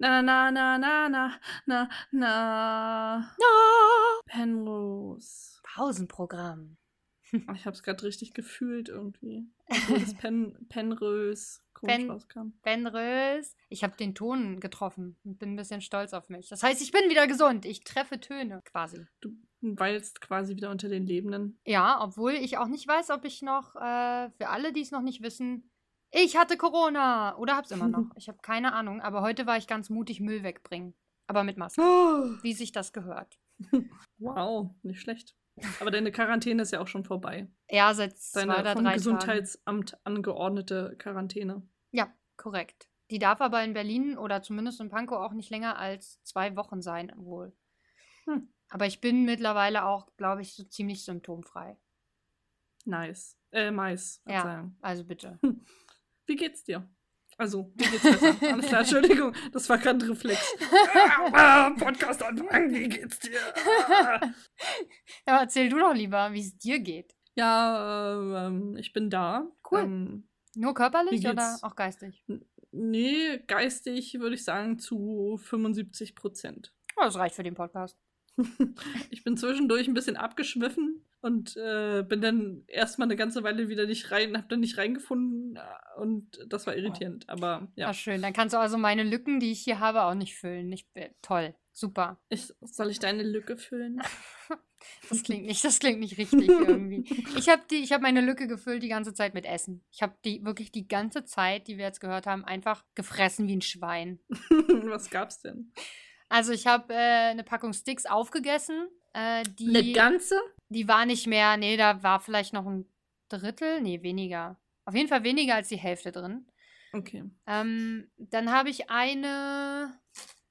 Na, na, na, na, na, na, na. No. Penrose. Pausenprogramm. Oh, Ich hab's gerade richtig gefühlt irgendwie. Obwohl das Pen, Penrose komisch Pen- rauskam. Benrös. Ich habe den Ton getroffen und bin ein bisschen stolz auf mich. Das heißt, ich bin wieder gesund. Ich treffe Töne quasi. Du weilst quasi wieder unter den Lebenden. Ja, obwohl ich auch nicht weiß, ob ich noch, äh, für alle, die es noch nicht wissen, ich hatte Corona oder hab's immer noch. Ich habe keine Ahnung, aber heute war ich ganz mutig Müll wegbringen. Aber mit Maske, wie sich das gehört. Wow, nicht schlecht. Aber deine Quarantäne ist ja auch schon vorbei. Ja, seit zwei Deine oder vom drei Tagen. Gesundheitsamt angeordnete Quarantäne. Ja, korrekt. Die darf aber in Berlin oder zumindest in Pankow auch nicht länger als zwei Wochen sein, wohl. Hm. Aber ich bin mittlerweile auch, glaube ich, so ziemlich symptomfrei. Nice. Äh, Mais. Ja. Verzeihung. Also bitte. Wie geht's dir? Also, wie geht's besser? Alles klar, Entschuldigung, das war gerade ein Reflex. Ah, Podcast anfangen, wie geht's dir? Ah. Ja, erzähl du doch lieber, wie es dir geht. Ja, ähm, ich bin da. Cool. Ähm, Nur körperlich oder auch geistig? nee, geistig würde ich sagen zu 75 Prozent. Oh, das reicht für den Podcast. Ich bin zwischendurch ein bisschen abgeschwiffen und äh, bin dann erstmal eine ganze Weile wieder nicht rein, hab dann nicht reingefunden äh, und das war irritierend. Aber Ja. ja, schön. Dann kannst du also meine Lücken, die ich hier habe, auch nicht füllen. Ich, äh, toll. Super. ich, soll ich deine Lücke füllen? Das klingt nicht, das klingt nicht richtig irgendwie. Ich habe die, ich habe meine Lücke gefüllt die ganze Zeit mit Essen. Ich habe die wirklich die ganze Zeit, die wir jetzt gehört haben, einfach gefressen wie ein Schwein. Was gab's denn? Also ich habe äh, eine Packung Sticks aufgegessen. Äh, die, Eine ganze? die war nicht mehr, nee, da war vielleicht noch ein Drittel, nee, weniger. Auf jeden Fall weniger als die Hälfte drin. Okay. Ähm, dann habe ich eine,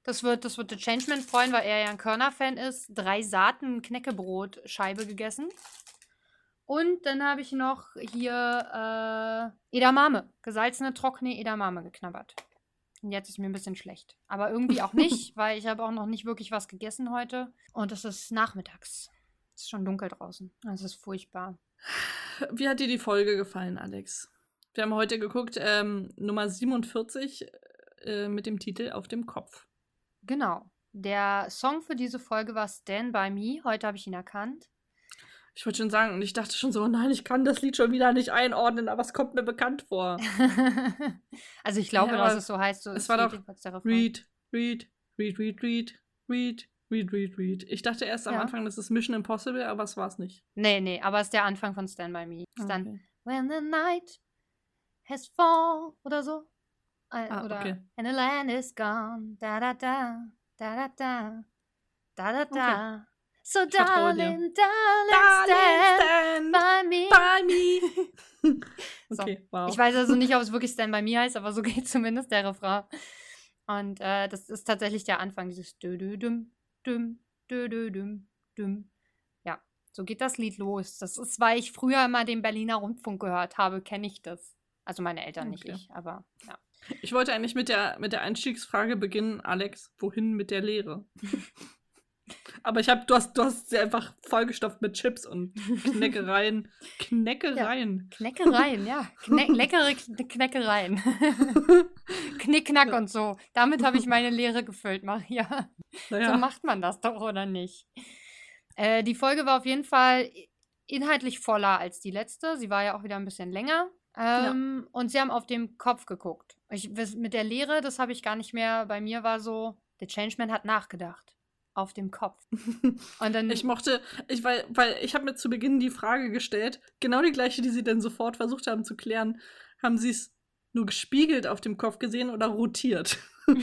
das wird, das wird der Changeman freuen, weil er ja ein Körner-Fan ist, drei Saaten Knäckebrot-Scheibe gegessen. Und dann habe ich noch hier äh, Edamame, gesalzene, trockene Edamame geknabbert. Und jetzt ist mir ein bisschen schlecht. Aber irgendwie auch nicht, weil ich habe auch noch nicht wirklich was gegessen heute. Und es ist nachmittags. Es ist schon dunkel draußen. Es ist furchtbar. Wie hat dir die Folge gefallen, Alex? Wir haben heute geguckt, ähm, Nummer 47 äh, mit dem Titel Auf dem Kopf. Genau. Der Song für diese Folge war Stand By Me. Heute habe ich ihn erkannt. Ich wollte schon sagen, und ich dachte schon so, nein, ich kann das Lied schon wieder nicht einordnen, aber es kommt mir bekannt vor. also ich glaube, Ja, dass es so heißt. So es war doch. Read, read, read, read, read, read, read, read, read. Ich dachte erst am Ja. Anfang, das ist Mission Impossible, aber es war es nicht. Nee, nee, aber es ist der Anfang von Stand By Me. Ist dann Okay. When the night has fall oder so. Äh, Ah, oder okay. And the land is gone. Da da da. Da da da. Da da da. So dir. darling, darling, stand by me. by me. So. okay, wow. Ich weiß also nicht, ob es wirklich Stand By Me heißt, aber so geht zumindest der Refrain. Und äh, das ist tatsächlich der Anfang, dieses dü dü düm düm dü dü düm düm. Ja, so geht das Lied los. Das ist, weil ich früher immer den Berliner Rundfunk gehört habe, kenne ich das. Also meine Eltern, nicht Okay. ich, aber ja. Ich wollte eigentlich mit der, mit der Einstiegsfrage beginnen, Alex, wohin mit der Lehre? Aber ich habe, du hast, du hast sie einfach vollgestopft mit Chips und Kneckereien. Kneckereien. Kneckereien, ja. Kne leckere Kn Kneckereien. Knickknack und so. Damit habe ich meine Lehre gefüllt, Maria. Naja, So macht man das doch, oder nicht? Äh, die Folge war auf jeden Fall inhaltlich voller als die letzte. Sie war ja auch wieder ein bisschen länger. Ähm, Und sie haben auf dem Kopf geguckt. Ich, mit der Lehre, das habe ich gar nicht mehr. Bei mir war so, der Changeman hat nachgedacht. Auf dem Kopf. Und dann. ich mochte, ich, weil, weil ich habe mir zu Beginn die Frage gestellt, genau die gleiche, die sie dann sofort versucht haben zu klären. Haben sie es nur gespiegelt auf dem Kopf gesehen oder rotiert?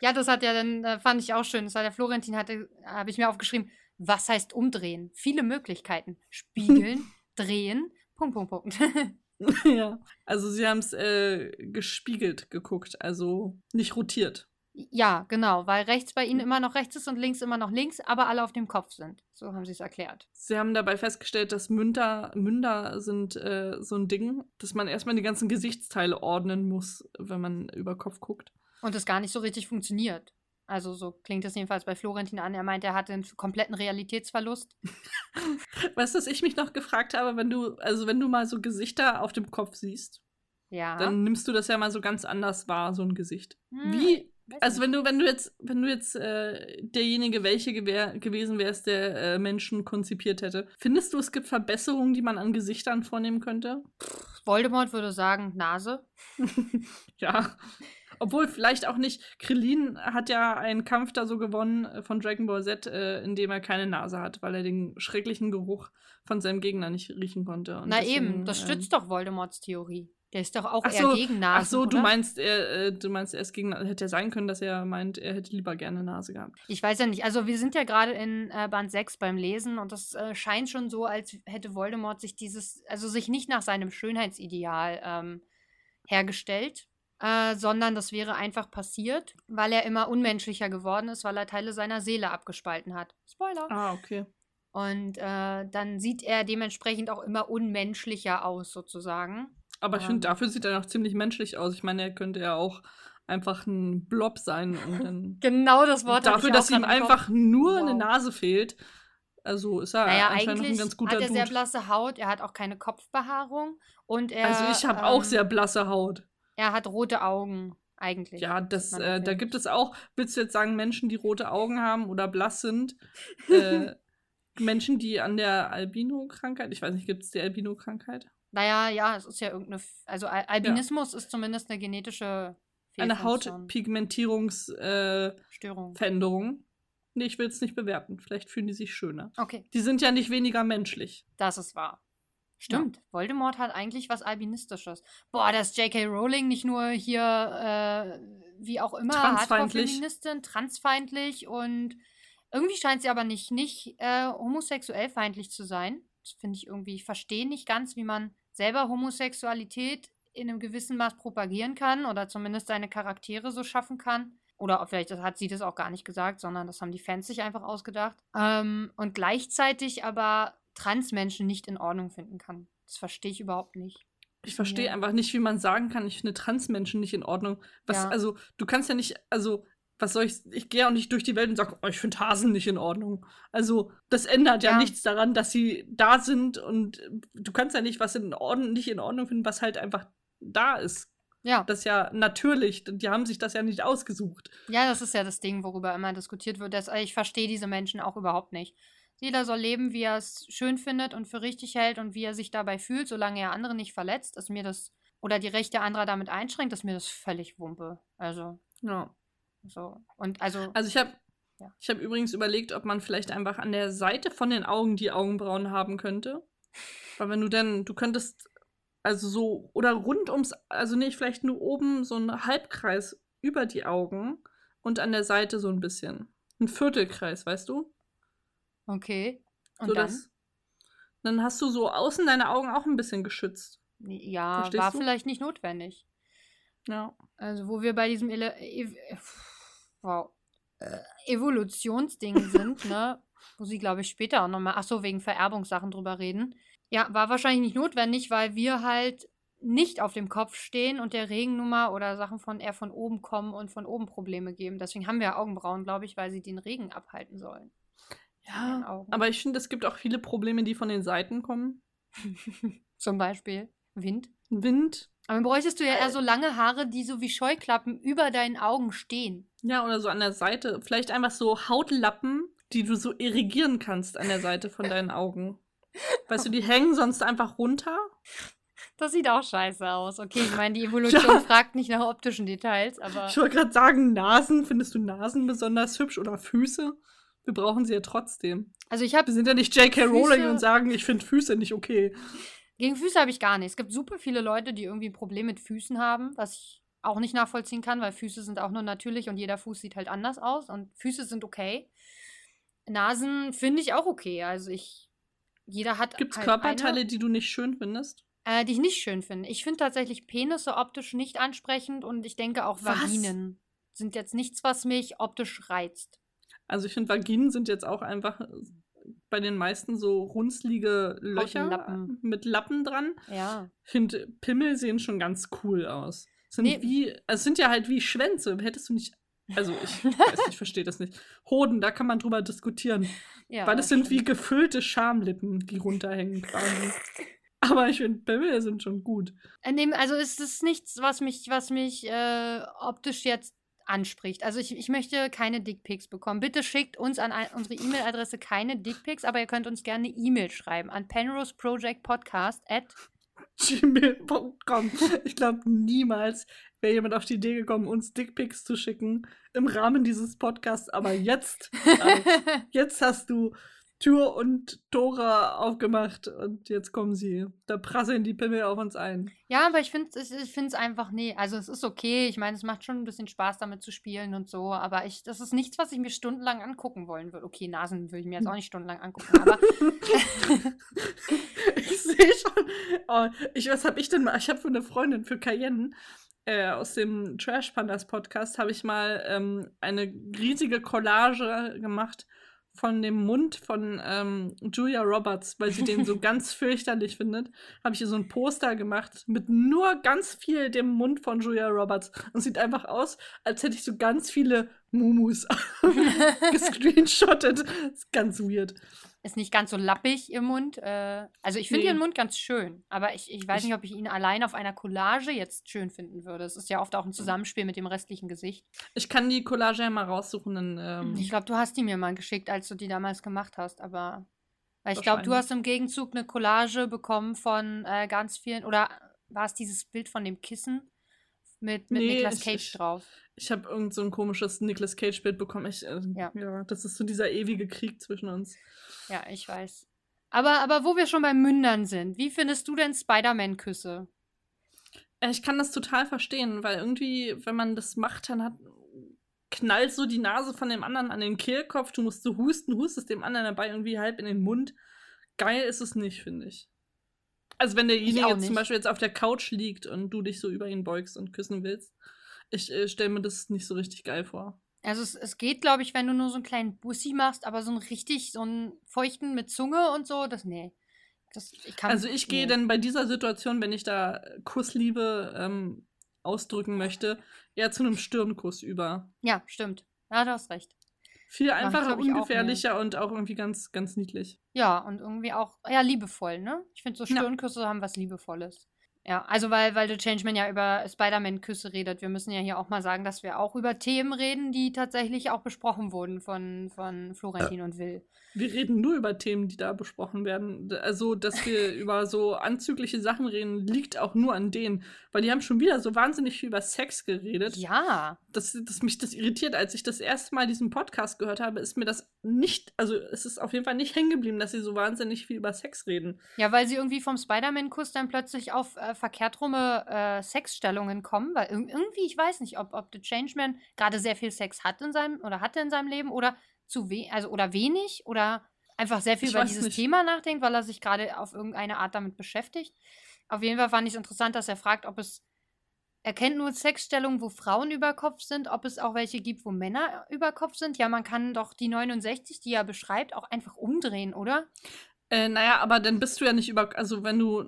ja, das hat ja dann, äh, fand ich auch schön. Das war der Florentin, hatte, habe ich mir aufgeschrieben, was heißt umdrehen? Viele Möglichkeiten. Spiegeln, drehen, Punkt, Punkt, Punkt. ja. Also sie haben es äh, gespiegelt geguckt, also nicht rotiert. Ja, genau, weil rechts bei ihnen immer noch rechts ist und links immer noch links, aber alle auf dem Kopf sind. So haben sie es erklärt. Sie haben dabei festgestellt, dass Münder, Münder sind äh, so ein Ding, dass man erstmal die ganzen Gesichtsteile ordnen muss, wenn man über Kopf guckt. Und es gar nicht so richtig funktioniert. Also so klingt es jedenfalls bei Florentin an. Er meint, er hatte einen kompletten Realitätsverlust. Weißt du, was ich mich noch gefragt habe, wenn du, also wenn du mal so Gesichter auf dem Kopf siehst, Ja. dann nimmst du das ja mal so ganz anders wahr, so ein Gesicht. Hm, Wie, Also wenn du, wenn du jetzt, wenn du jetzt äh, derjenige welche gewär, gewesen wärst, der äh, Menschen konzipiert hätte, findest du, es gibt Verbesserungen, die man an Gesichtern vornehmen könnte? Voldemort würde sagen, Nase. Ja. Obwohl vielleicht auch nicht. Krillin hat ja einen Kampf da so gewonnen äh, von Dragon Ball Z, äh, in dem er keine Nase hat, weil er den schrecklichen Geruch von seinem Gegner nicht riechen konnte. Und Na deswegen, eben, das ähm, stützt doch Voldemorts Theorie. Der ist doch auch Ach eher so, gegen Nasen, Ach so, du oder? meinst, er, äh, du meinst, er ist gegen. Hätte ja sein können, dass er meint, er hätte lieber gerne Nase gehabt. Ich weiß ja nicht. Also wir sind ja gerade in äh, Band 6 beim Lesen und das äh, scheint schon so, als hätte Voldemort sich dieses, also sich nicht nach seinem Schönheitsideal ähm, hergestellt, äh, sondern das wäre einfach passiert, weil er immer unmenschlicher geworden ist, weil er Teile seiner Seele abgespalten hat. Spoiler. Ah, okay. Und dann sieht er dementsprechend auch immer unmenschlicher aus, sozusagen. Aber ich finde, dafür sieht er noch ziemlich menschlich aus. Ich meine, er könnte ja auch einfach ein Blob sein und dann. Genau das Wort dafür, ich dass auch ihm einfach nur eine Wow. Nase fehlt. Also ist er Naja, anscheinend noch ein ganz guter hat er sehr Dude. blasse Haut, er hat auch keine Kopfbehaarung und er, Also ich habe auch ähm, sehr blasse Haut. er hat rote Augen, eigentlich. Ja, das, äh, da gibt es auch, willst du jetzt sagen, Menschen, die rote Augen haben oder blass sind? äh, Menschen, die an der Albino-Krankheit, ich weiß nicht, gibt es die Albino-Krankheit? Naja, ja, es ist ja irgendeine, also Al Albinismus ist zumindest eine genetische Eine Fehlfunktion, Hautpigmentierungsveränderung. Störung. nee, ich will es nicht bewerten. Vielleicht fühlen die sich schöner. Okay, Die sind ja nicht weniger menschlich. das ist wahr. Stimmt, Voldemort hat eigentlich was Albinistisches. Boah, dass J.K. Rowling nicht nur hier, äh, wie auch immer, Transfeindlich. Hardcore-Feministin, transfeindlich und irgendwie scheint sie aber nicht, nicht äh, homosexuell feindlich zu sein. Das finde ich irgendwie, ich verstehe nicht ganz, wie man selber Homosexualität in einem gewissen Maß propagieren kann oder zumindest seine Charaktere so schaffen kann. Oder vielleicht das hat sie das auch gar nicht gesagt, sondern das haben die Fans sich einfach ausgedacht. Ähm, und gleichzeitig aber Transmenschen nicht in Ordnung finden kann. Das verstehe ich überhaupt nicht. Ich verstehe Ja. einfach nicht, wie man sagen kann, ich finde Transmenschen nicht in Ordnung. Was, Ja. also, du kannst ja nicht, also, was soll ich, ich gehe auch nicht durch die Welt und sage, oh, ich finde Hasen nicht in Ordnung. Also, das ändert ja, Ja. nichts daran, dass sie da sind und du kannst ja nicht was in Ordnung, nicht in Ordnung finden, was halt einfach da ist. Ja, Das ist ja natürlich. Die haben sich das ja nicht ausgesucht. ja, das ist ja das Ding, worüber immer diskutiert wird. Dass, ich verstehe diese Menschen auch überhaupt nicht. Jeder soll leben, wie er es schön findet und für richtig hält und wie er sich dabei fühlt, solange er andere nicht verletzt, ist mir das oder die Rechte anderer damit einschränkt, ist mir das völlig Wumpe. Also, Ja. So. Und also, Also ich habe Ja. ich habe übrigens überlegt, ob man vielleicht einfach an der Seite von den Augen die Augenbrauen haben könnte. Weil wenn du denn, du könntest also so oder rund ums, also nicht vielleicht nur oben so ein Halbkreis über die Augen und an der Seite so ein bisschen. Ein Viertelkreis, weißt du? okay. Und so dann? dass- dann hast du so außen deine Augen auch ein bisschen geschützt. Ja, Verstehst war du? vielleicht nicht notwendig. Ja. Also, wo wir bei diesem Ele Ev wow. äh, Evolutionsding sind, ne? Wo sie, glaube ich, später auch nochmal, ach so, wegen Vererbungssachen drüber reden. Ja, war wahrscheinlich nicht notwendig, weil wir halt nicht auf dem Kopf stehen und der Regennummer oder Sachen von eher von oben kommen und von oben Probleme geben. Deswegen haben wir Augenbrauen, glaube ich, weil sie den Regen abhalten sollen. Ja. Aber ich finde, es gibt auch viele Probleme, die von den Seiten kommen. Zum Beispiel Wind. Wind. Aber dann bräuchtest du ja eher so lange Haare, die so wie Scheuklappen über deinen Augen stehen. Ja, oder so an der Seite. Vielleicht einfach so Hautlappen, die du so irrigieren kannst an der Seite von deinen Augen. Weißt du, die hängen sonst einfach runter. Das sieht auch scheiße aus. Okay, ich meine, die Evolution Ja. fragt nicht nach optischen Details, aber Ich wollte gerade sagen, Nasen. Findest du Nasen besonders hübsch oder Füße? Wir brauchen sie ja trotzdem. also ich habe Wir sind ja nicht J.K. Rowling und sagen, ich finde Füße nicht okay. Gegen Füße habe ich gar nichts. Es gibt super viele Leute, die irgendwie ein Problem mit Füßen haben, was ich auch nicht nachvollziehen kann, weil Füße sind auch nur natürlich und jeder Fuß sieht halt anders aus und Füße sind okay. Nasen finde ich auch okay. Also ich jeder hat Gibt es halt Körperteile, eine, die du nicht schön findest? äh, die ich nicht schön finde. Ich finde tatsächlich Penisse optisch nicht ansprechend und ich denke auch Was? Vaginen sind jetzt nichts, was mich optisch reizt. Also ich finde, Vaginen sind jetzt auch einfach äh, bei den meisten so runzlige Löcher Lappen. mit Lappen dran. Ja. Ich finde, Pimmel sehen schon ganz cool aus. Sind Nee. wie, also es sind ja halt wie Schwänze. Hättest du nicht, also ich weiß ich verstehe das nicht. Hoden, da kann man drüber diskutieren. ja weil das sind wie stimmt. gefüllte Schamlippen, die runterhängen quasi. Aber ich finde, Pimmel sind schon gut. Äh, also es ist nichts, was mich, was mich äh, optisch jetzt anspricht. Also ich, ich möchte keine Dickpics bekommen. Bitte schickt uns an ein, unsere E-Mail-Adresse keine Dickpics, aber ihr könnt uns gerne eine E-Mail schreiben an penroseprojectpodcast at gmail.com. Ich glaube, niemals wäre jemand auf die Idee gekommen, uns Dickpics zu schicken im Rahmen dieses Podcasts. Aber jetzt, äh, jetzt hast du Tür und Tore aufgemacht und jetzt kommen sie. Da prasseln die Pimmel auf uns ein. Ja, aber ich finde es ich find's einfach, nee, also es ist okay. Ich meine, es macht schon ein bisschen Spaß, damit zu spielen und so, aber ich, das ist nichts, was ich mir stundenlang angucken wollen würde. Okay, Nasen würde ich mir jetzt auch nicht stundenlang angucken, aber. ich sehe schon. Oh, ich, was habe ich denn mal? Ich habe für eine Freundin, für Cayenne, äh, aus dem Trash Pandas Podcast, habe ich mal ähm, eine riesige Collage gemacht von dem Mund von ähm, Julia Roberts, weil sie den so ganz fürchterlich findet, habe ich ihr so ein Poster gemacht mit nur ganz viel dem Mund von Julia Roberts und sieht einfach aus, als hätte ich so ganz viele Mumus gescreenshottet. ist ganz weird. Ist nicht ganz so lappig im Mund. Äh, also ich finde Nee. ihren Mund ganz schön, aber ich, ich weiß Ich- nicht, ob ich ihn allein auf einer Collage jetzt schön finden würde. Es ist ja oft auch ein Zusammenspiel mit dem restlichen Gesicht. Ich kann die Collage ja mal raussuchen. Dann, ähm, Ich glaube, du hast die mir mal geschickt, als du die damals gemacht hast, aber weil ich glaube, du hast im Gegenzug eine Collage bekommen von äh, ganz vielen oder war es dieses Bild von dem Kissen mit, mit Nee, Nicolas Cage ich- drauf? ich habe irgend so ein komisches Nicolas Cage-Bild bekommen. Ich, äh, Ja. ja. das ist so dieser ewige Krieg zwischen uns. Ja, ich weiß. Aber, aber wo wir schon bei Mündern sind, wie findest du denn Spider-Man-Küsse? Äh, Ich kann das total verstehen, weil irgendwie, wenn man das macht, dann hat knallt so die Nase von dem anderen an den Kehlkopf, du musst so husten, hustest dem anderen dabei irgendwie halb in den Mund. Geil ist es nicht, finde ich. Also wenn derjenige jetzt zum. Beispiel jetzt auf der Couch liegt und du dich so über ihn beugst und küssen willst, ich äh, stelle mir das nicht so richtig geil vor. Also es, es geht, glaube ich, wenn du nur so einen kleinen Bussi machst, aber so einen richtig, so einen feuchten mit Zunge und so, das, nee. Das, ich kann, Also ich gehe nee. dann bei dieser Situation, wenn ich da Kussliebe ähm, ausdrücken möchte, eher zu einem Stirnkuss über. Ja, stimmt. Ja, du hast recht. Viel einfacher, glaub ich, auch, ungefährlicher und auch irgendwie ganz, ganz niedlich. Ja, und irgendwie auch, ja, liebevoll, ne? Ich finde so Ja. Stirnküsse haben was Liebevolles. Ja, also weil, weil The Changeman ja über Spider-Man-Küsse redet. Wir müssen ja hier auch mal sagen, dass wir auch über Themen reden, die tatsächlich auch besprochen wurden von, von Florentin und Will. Wir reden nur über Themen, die da besprochen werden. Also, dass wir über so anzügliche Sachen reden, liegt auch nur an denen. Weil die haben schon wieder so wahnsinnig viel über Sex geredet. Ja, Das, das mich das irritiert. Als ich das erste Mal diesen Podcast gehört habe, ist mir das nicht, also es ist auf jeden Fall nicht hängen geblieben, dass sie so wahnsinnig viel über Sex reden. Ja, weil sie irgendwie vom Spider-Man-Kuss dann plötzlich auf äh, verkehrt rumme äh, Sexstellungen kommen, weil irg irgendwie, ich weiß nicht, ob, ob The Changeman gerade sehr viel Sex hat in seinem oder hatte in seinem Leben oder zu we also oder wenig oder einfach sehr viel Ich über dieses nicht. Thema nachdenkt, weil er sich gerade auf irgendeine Art damit beschäftigt. Auf jeden Fall fand ich es interessant, dass er fragt, ob es er kennt nur Sexstellungen, wo Frauen über Kopf sind, ob es auch welche gibt, wo Männer über Kopf sind. Ja, man kann doch die 69, die er beschreibt, auch einfach umdrehen, oder? Äh, naja, aber dann bist du ja nicht über, also wenn du,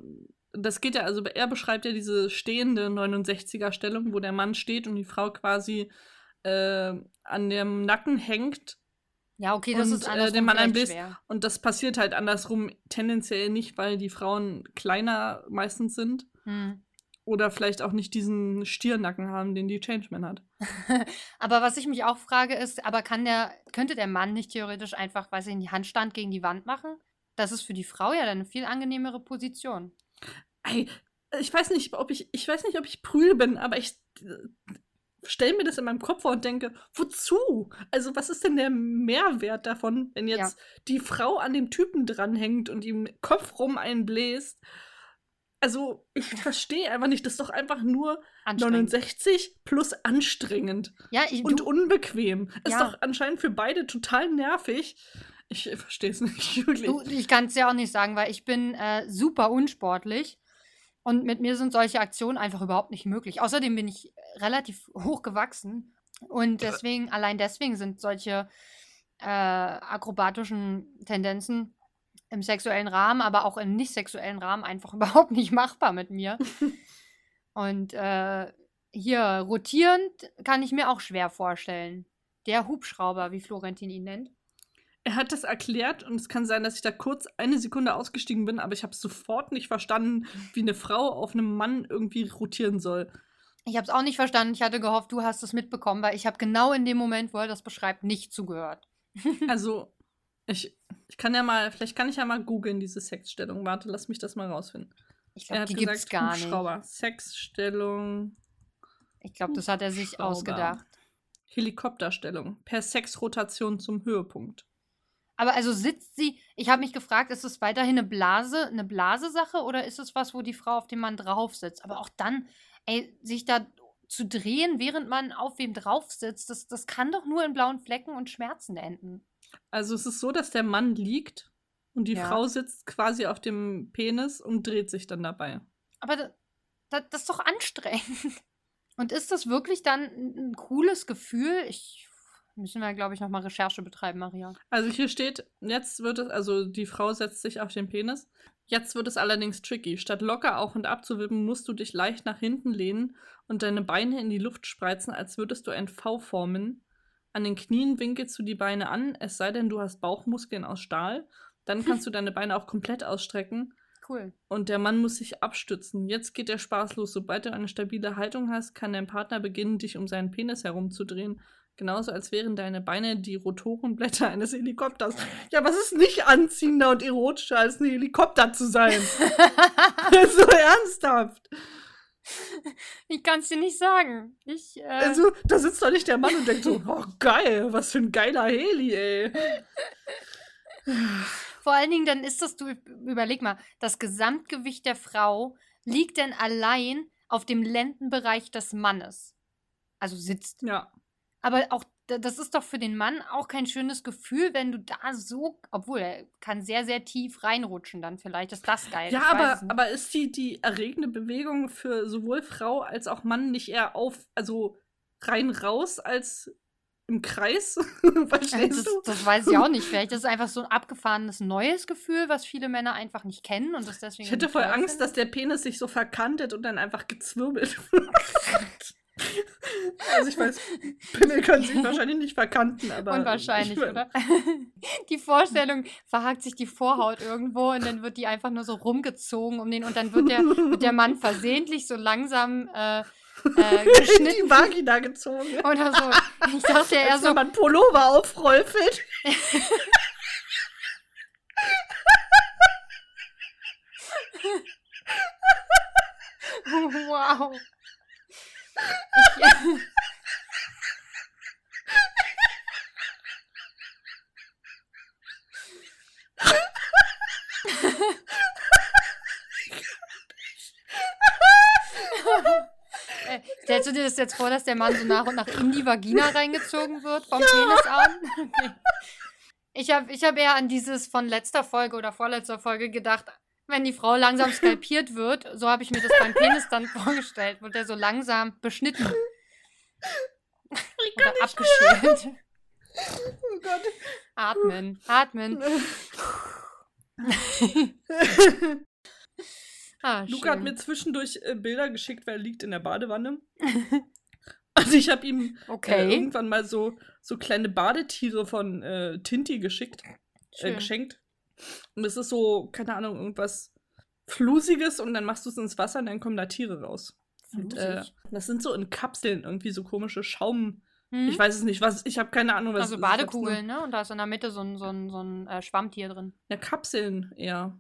das geht ja, also er beschreibt ja diese stehende 69er-Stellung, wo der Mann steht und die Frau quasi äh, an dem Nacken hängt Ja, okay, das Und, ist äh, andersrum den Mann ein vielleicht bisschen- schwer. Und das passiert halt andersrum tendenziell nicht, weil die Frauen kleiner meistens sind Hm. oder vielleicht auch nicht diesen Stiernacken haben, den die Changeman hat. Aber was ich mich auch frage ist, aber kann der, könnte der Mann nicht theoretisch einfach, weiß ich nicht, Handstand gegen die Wand machen? Das ist für die Frau ja dann eine viel angenehmere Position. Ey, ich weiß nicht, ob ich, ich weiß nicht, ob ich prüde bin, aber ich äh, stelle mir das in meinem Kopf vor und denke, wozu? Also, was ist denn der Mehrwert davon, wenn jetzt die Frau an dem Typen dranhängt und ihm Kopf rum einbläst? Also, ich verstehe einfach nicht, das ist doch einfach nur Anstrengend. 69 plus anstrengend. Ja, ich, und unbequem. Ist Ja. doch anscheinend für beide total nervig. Ich verstehe es nicht wirklich. du, ich kann es ja auch nicht sagen, weil ich bin äh, super unsportlich und mit mir sind solche Aktionen einfach überhaupt nicht möglich. Außerdem bin ich äh, relativ hoch gewachsen und deswegen, allein deswegen sind solche äh, akrobatischen Tendenzen im sexuellen Rahmen, aber auch im nicht sexuellen Rahmen einfach überhaupt nicht machbar mit mir. Und äh, hier rotierend kann ich mir auch schwer vorstellen. Der Hubschrauber, wie Florentin ihn nennt. Er hat das erklärt und es kann sein, dass ich da kurz eine Sekunde ausgestiegen bin, aber ich habe sofort nicht verstanden, wie eine Frau auf einem Mann irgendwie rotieren soll. Ich habe es auch nicht verstanden. Ich hatte gehofft, du hast es mitbekommen, weil ich habe genau in dem Moment, wo er das beschreibt, nicht zugehört. Also, ich, ich kann ja mal, vielleicht kann ich ja mal googeln, diese Sexstellung. Warte, lass mich das mal rausfinden. Ich glaube, die gesagt, gibt's gar nicht. Sexstellung, Ich glaube, das hat er sich ausgedacht. Helikopterstellung. Per Sexrotation zum Höhepunkt. Aber also sitzt sie, ich habe mich gefragt, ist es weiterhin eine Blase, eine Blasesache oder ist es was, wo die Frau auf dem Mann drauf sitzt? Aber auch dann, ey, sich da zu drehen, während man auf wem drauf sitzt, das, das kann doch nur in blauen Flecken und Schmerzen enden. Also es ist so, dass der Mann liegt und die Ja. Frau sitzt quasi auf dem Penis und dreht sich dann dabei. Aber da, da, das ist doch anstrengend. Und ist das wirklich dann ein, ein cooles Gefühl? Ich müssen wir, glaube ich, nochmal Recherche betreiben, Maria. Also hier steht, jetzt wird es, also die Frau setzt sich auf den Penis. Jetzt wird es allerdings tricky. Statt locker auf und ab zu wippen, musst du dich leicht nach hinten lehnen und deine Beine in die Luft spreizen, als würdest du ein V formen. An den Knien winkelst du die Beine an, es sei denn, du hast Bauchmuskeln aus Stahl. Dann kannst du deine Beine auch komplett ausstrecken Cool. und der Mann muss sich abstützen. Jetzt geht der Spaß los. Sobald du eine stabile Haltung hast, kann dein Partner beginnen, dich um seinen Penis herumzudrehen. Genauso als wären deine Beine die Rotorenblätter eines Helikopters. Ja, was ist nicht anziehender und erotischer als ein Helikopter zu sein? so ernsthaft. ich kann es dir nicht sagen. Ich, äh, Also, da sitzt doch nicht der Mann und denkt so, oh geil, was für ein geiler Heli, ey. Vor allen Dingen, dann ist das, du überleg mal, das Gesamtgewicht der Frau liegt denn allein auf dem Lendenbereich des Mannes. Also sitzt. Ja. Aber auch, da- das ist doch für den Mann auch kein schönes Gefühl, wenn du da so, obwohl er kann sehr, sehr tief reinrutschen dann vielleicht. Ist das geil? Ja, aber, aber ist die, die erregende Bewegung für sowohl Frau als auch Mann nicht eher auf, also rein raus als im Kreis? Äh, Verstehst Das, du? das weiß ich auch nicht. Vielleicht ist es einfach so ein abgefahrenes neues Gefühl, was viele Männer einfach nicht kennen und das deswegen. Ich hätte voll Angst, finden. dass der Penis sich so verkantet und dann einfach gezwirbelt wird. Also ich weiß, Pimmel können sich wahrscheinlich nicht verkanten, aber. Unwahrscheinlich, ich, oder? Die Vorstellung, verhakt sich die Vorhaut irgendwo und dann wird die einfach nur so rumgezogen um den und dann wird der, wird der Mann versehentlich so langsam äh, äh, geschnitten die Vagina gezogen. oder so. Ich dachte ja eher so, wenn man Pullover aufrollt. wow. Ich, Äh, Stellst du dir das jetzt vor, dass der Mann so nach und nach in die Vagina reingezogen wird vom Penisarm? Okay. Ich habe ich hab eher an dieses von letzter Folge oder vorletzter Folge gedacht, wenn die Frau langsam skalpiert wird, so habe ich mir das beim Penis dann vorgestellt, wird der so langsam beschnitten. Oder abgeschält. Oh Gott. Atmen, atmen. Ah, Luca hat mir zwischendurch äh, Bilder geschickt, weil er liegt in der Badewanne. Also ich habe ihm äh, Okay. irgendwann mal so, so kleine Badetiere von äh, Tinti geschickt, äh, geschenkt. Und es ist so, keine Ahnung, irgendwas Flusiges und dann machst du es ins Wasser und dann kommen da Tiere raus. Und, äh, das sind so in Kapseln, irgendwie so komische Schaum. Hm? Ich weiß es nicht, was, ich habe keine Ahnung, was also es ist. Ich hab's Badekugeln, ne? Und da ist in der Mitte so ein, so ein, so ein äh, Schwammtier drin. Ja, Kapseln eher.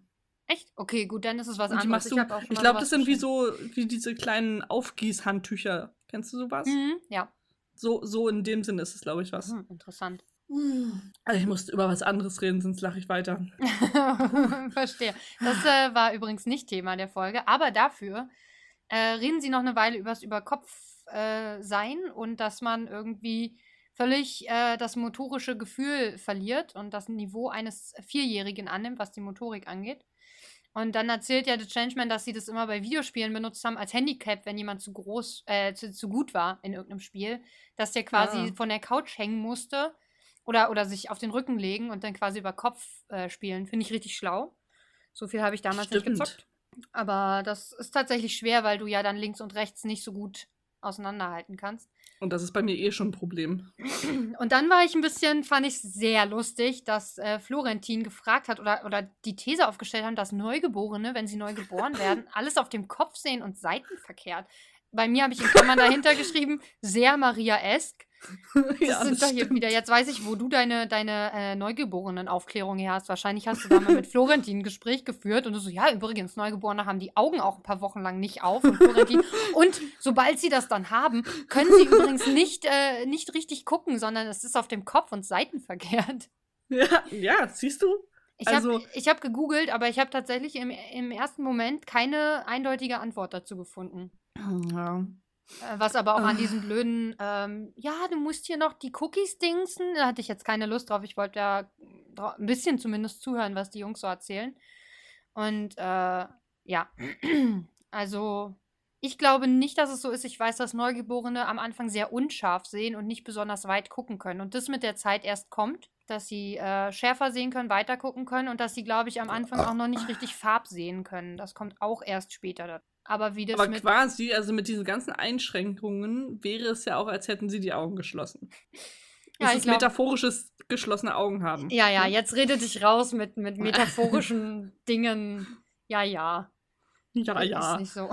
Echt? Okay, gut, dann ist es was anderes. du, ich mal glaube, das sind wie so, wie diese kleinen Aufgießhandtücher. Kennst du sowas? Mhm, ja. So, so in dem Sinne ist es, glaube ich, was. Hm, interessant. Also ich musste über was anderes reden, sonst lache ich weiter. Verstehe. Das äh, war übrigens nicht Thema der Folge, aber dafür äh, reden sie noch eine Weile übers Überkopf äh, sein und dass man irgendwie völlig äh, das motorische Gefühl verliert und das Niveau eines Vierjährigen annimmt, was die Motorik angeht. Und dann erzählt ja The Changeman, dass sie das immer bei Videospielen benutzt haben als Handicap, wenn jemand zu groß, äh, zu, zu gut war in irgendeinem Spiel, dass der quasi Ah. von der Couch hängen musste oder, oder sich auf den Rücken legen und dann quasi über Kopf äh, spielen. Finde ich richtig schlau. So viel habe ich damals nicht Stimmt. gezockt. Aber das ist tatsächlich schwer, weil du ja dann links und rechts nicht so gut auseinanderhalten kannst. Und das ist bei mir eh schon ein Problem. Und dann war ich ein bisschen, fand ich sehr lustig, dass äh, Florentin gefragt hat oder, oder die These aufgestellt haben, dass Neugeborene, wenn sie neu geboren werden, alles auf dem Kopf sehen und seitenverkehrt. bei mir habe ich in Klammern dahinter geschrieben, sehr Maria-esk. Das Ja, sind das doch hier wieder. Jetzt weiß ich, wo du deine, deine äh, Neugeborenen-Aufklärung her hast. Wahrscheinlich hast du da mal mit Florentin ein Gespräch geführt und du so, ja, übrigens, Neugeborene haben die Augen auch ein paar Wochen lang nicht auf. Und Florentin, und sobald sie das dann haben, können sie übrigens nicht, äh, nicht richtig gucken, sondern es ist auf dem Kopf und seitenverkehrt. Ja, ja, siehst du? Ich Also- habe hab gegoogelt, aber ich habe tatsächlich im, im ersten Moment keine eindeutige Antwort dazu gefunden. Ja. Äh, Was aber auch an Ah. diesen blöden, ähm, ja, du musst hier noch die Cookies dingsen. Da hatte ich jetzt keine Lust drauf. Ich wollte ja ein bisschen zumindest zuhören, was die Jungs so erzählen. Und äh, ja, also ich glaube nicht, dass es so ist. Ich weiß, dass Neugeborene am Anfang sehr unscharf sehen und nicht besonders weit gucken können. Und das mit der Zeit erst kommt, dass sie äh, schärfer sehen können, weiter gucken können und dass sie, glaube ich, am Anfang auch noch nicht richtig Farb sehen können. Das kommt auch erst später. dazu. Aber wie das Aber mit quasi, also mit diesen ganzen Einschränkungen wäre es ja auch, als hätten sie die Augen geschlossen. Ja, das ich ist glaub- metaphorisches geschlossene Augen haben. Ja, ja, jetzt rede dich raus mit, mit metaphorischen Dingen. Ja, ja. Ja, ja. Ist nicht so.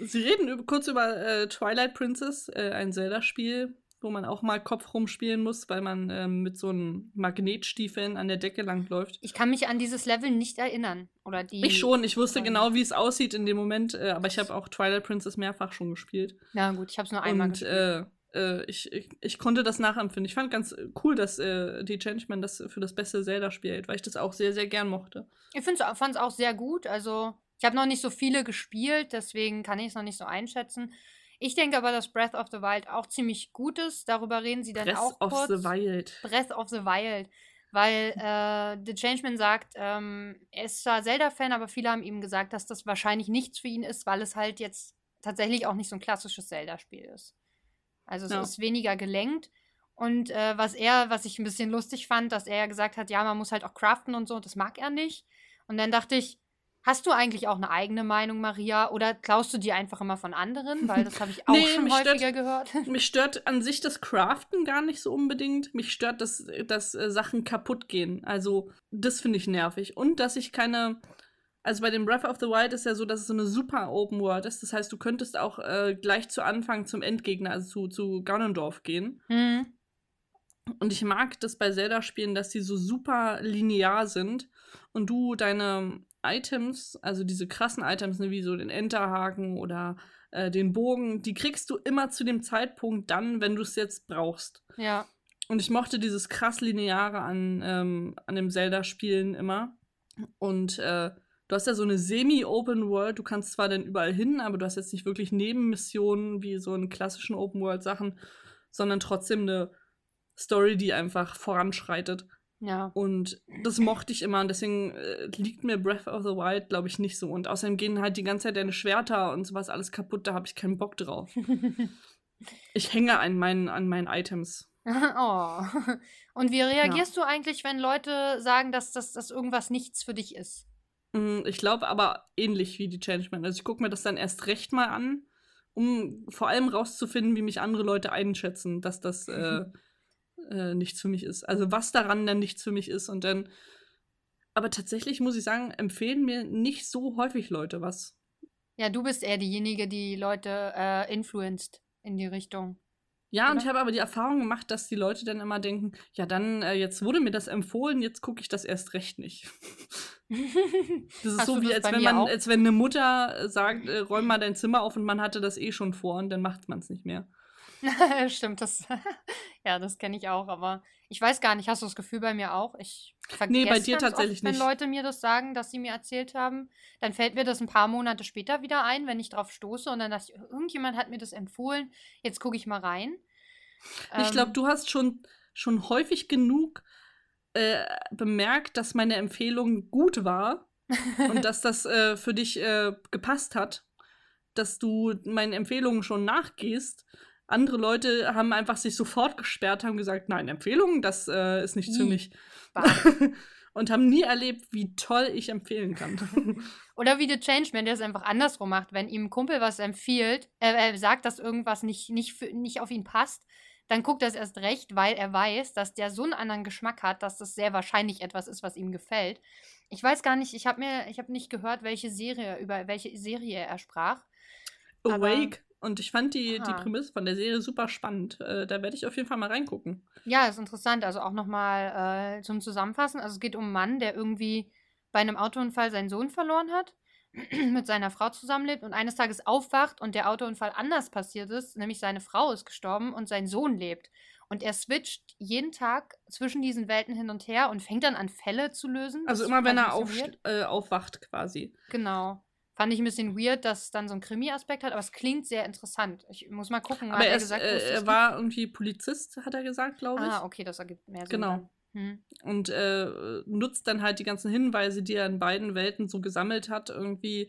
Sie reden über, kurz über äh, Twilight Princess, äh, ein Zelda-Spiel, wo man auch mal Kopf rumspielen muss, weil man ähm, mit so einem Magnetstiefeln an der Decke langläuft. ich kann mich an dieses Level nicht erinnern. Oder die. Ich schon, ich wusste genau, wie es aussieht in dem Moment, äh, aber ich habe auch Twilight Princess mehrfach schon gespielt. Na gut, ich habe es nur einmal Und gespielt. äh, äh, ich, ich, ich konnte das nachempfinden. Ich fand ganz cool, dass äh, die Changeman das für das beste Zelda spielt, weil ich das auch sehr, sehr gern mochte. Ich fand es auch sehr gut. Also, ich habe noch nicht so viele gespielt, deswegen kann ich es noch nicht so einschätzen. Ich denke aber, dass Breath of the Wild auch ziemlich gut ist. Darüber reden sie dann Breath auch of kurz. the Wild. Breath of the Wild. Weil äh, The Changeman sagt, ähm, er ist zwar Zelda-Fan, aber viele haben ihm gesagt, dass das wahrscheinlich nichts für ihn ist, weil es halt jetzt tatsächlich auch nicht so ein klassisches Zelda-Spiel ist. Also es Ja. ist weniger gelenkt. Und äh, was er, was ich ein bisschen lustig fand, dass er gesagt hat, ja, man muss halt auch craften und so, das mag er nicht. Und dann dachte ich, hast du eigentlich auch eine eigene Meinung, Maria? Oder klaust du die einfach immer von anderen? Weil das habe ich auch Nee, schon mich stört- häufiger gehört. Mich stört an sich das Craften gar nicht so unbedingt. Mich stört, dass, dass äh, Sachen kaputt gehen. Also, das finde ich nervig. Und dass ich keine. Also bei dem Breath of the Wild ist ja so, dass es so eine super Open World ist. Das heißt, du könntest auch äh, gleich zu Anfang zum Endgegner, also zu, zu Ganondorf gehen. Hm. Und ich mag das bei Zelda-Spielen, dass die so super linear sind und du deine Items, also diese krassen Items, ne, wie so den Enterhaken oder äh, den Bogen, die kriegst du immer zu dem Zeitpunkt dann, wenn du es jetzt brauchst. Ja. Und ich mochte dieses krass Lineare an, ähm, an dem Zelda-Spielen immer. Und äh, du hast ja so eine semi-Open World. Du kannst zwar dann überall hin, aber du hast jetzt nicht wirklich Nebenmissionen wie so in klassischen Open World-Sachen, sondern trotzdem eine Story, die einfach voranschreitet. Ja. Und das mochte ich immer und deswegen äh, liegt mir Breath of the Wild, glaube ich, nicht so. Und außerdem gehen halt die ganze Zeit deine Schwerter und sowas alles kaputt, da habe ich keinen Bock drauf. Ich hänge an meinen, an meinen Items. oh. Und wie reagierst du eigentlich, wenn Leute sagen, dass das dass irgendwas nichts für dich ist? Mm, Ich glaube aber ähnlich wie die Changeman. Also ich gucke mir das dann erst recht mal an, um vor allem rauszufinden, wie mich andere Leute einschätzen, dass das äh, äh, nichts für mich ist. Also was daran dann nichts für mich ist und dann. Aber tatsächlich muss ich sagen, empfehlen mir nicht so häufig Leute was. Ja, du bist eher diejenige, die Leute äh, influenced in die Richtung. Ja, und Oder? ich habe aber die Erfahrung gemacht, dass die Leute dann immer denken, ja, dann, äh, jetzt wurde mir das empfohlen, jetzt gucke ich das erst recht nicht. Das ist Hast so wie, als wenn man, als wenn eine Mutter sagt, äh, räum mal dein Zimmer auf und man hatte das eh schon vor und dann macht man es nicht mehr. Stimmt, das. ja, das kenne ich auch, aber ich weiß gar nicht, hast du das Gefühl bei mir auch? Ich vergesse Nee, bei dir tatsächlich oft, wenn nicht. Leute mir das sagen, dass sie mir erzählt haben, dann fällt mir das ein paar Monate später wieder ein, wenn ich drauf stoße und dann dachte ich, irgendjemand hat mir das empfohlen, jetzt gucke ich mal rein. Ich glaube, Ähm, du hast schon, schon häufig genug äh, bemerkt, dass meine Empfehlung gut war und dass das äh, für dich äh, gepasst hat, dass du meinen Empfehlungen schon nachgehst. Andere Leute haben einfach sich sofort gesperrt, haben gesagt, nein, Empfehlungen, das äh, ist nichts für Nie. mich. Und haben nie erlebt, wie toll ich empfehlen kann. Oder wie der Changeman, der es einfach andersrum macht. Wenn ihm ein Kumpel was empfiehlt, äh, äh, sagt, dass irgendwas nicht, nicht, für, nicht auf ihn passt, dann guckt er es erst recht, weil er weiß, dass der so einen anderen Geschmack hat, dass das sehr wahrscheinlich etwas ist, was ihm gefällt. Ich weiß gar nicht, ich habe mir, ich habe nicht gehört, welche Serie, über welche Serie er sprach. Awake. Und ich fand die, die Prämisse von der Serie super spannend. Äh, da werde ich auf jeden Fall mal reingucken. Ja, ist interessant. Also auch nochmal äh, zum Zusammenfassen. Also es geht um einen Mann, der irgendwie bei einem Autounfall seinen Sohn verloren hat, mit seiner Frau zusammenlebt und eines Tages aufwacht und der Autounfall anders passiert ist, nämlich seine Frau ist gestorben und sein Sohn lebt. Und er switcht jeden Tag zwischen diesen Welten hin und her und fängt dann an, Fälle zu lösen. Also immer, wenn er auf, äh, aufwacht, quasi. Genau. Fand ich ein bisschen weird, dass es dann so einen Krimi-Aspekt hat, aber es klingt sehr interessant. Ich muss mal gucken. Aber er, ist, gesagt, äh, er war irgendwie Polizist, hat er gesagt, glaube ich. Ah, okay, das ergibt mehr Sinn. Genau. Hm. Und äh, nutzt dann halt die ganzen Hinweise, die er in beiden Welten so gesammelt hat, irgendwie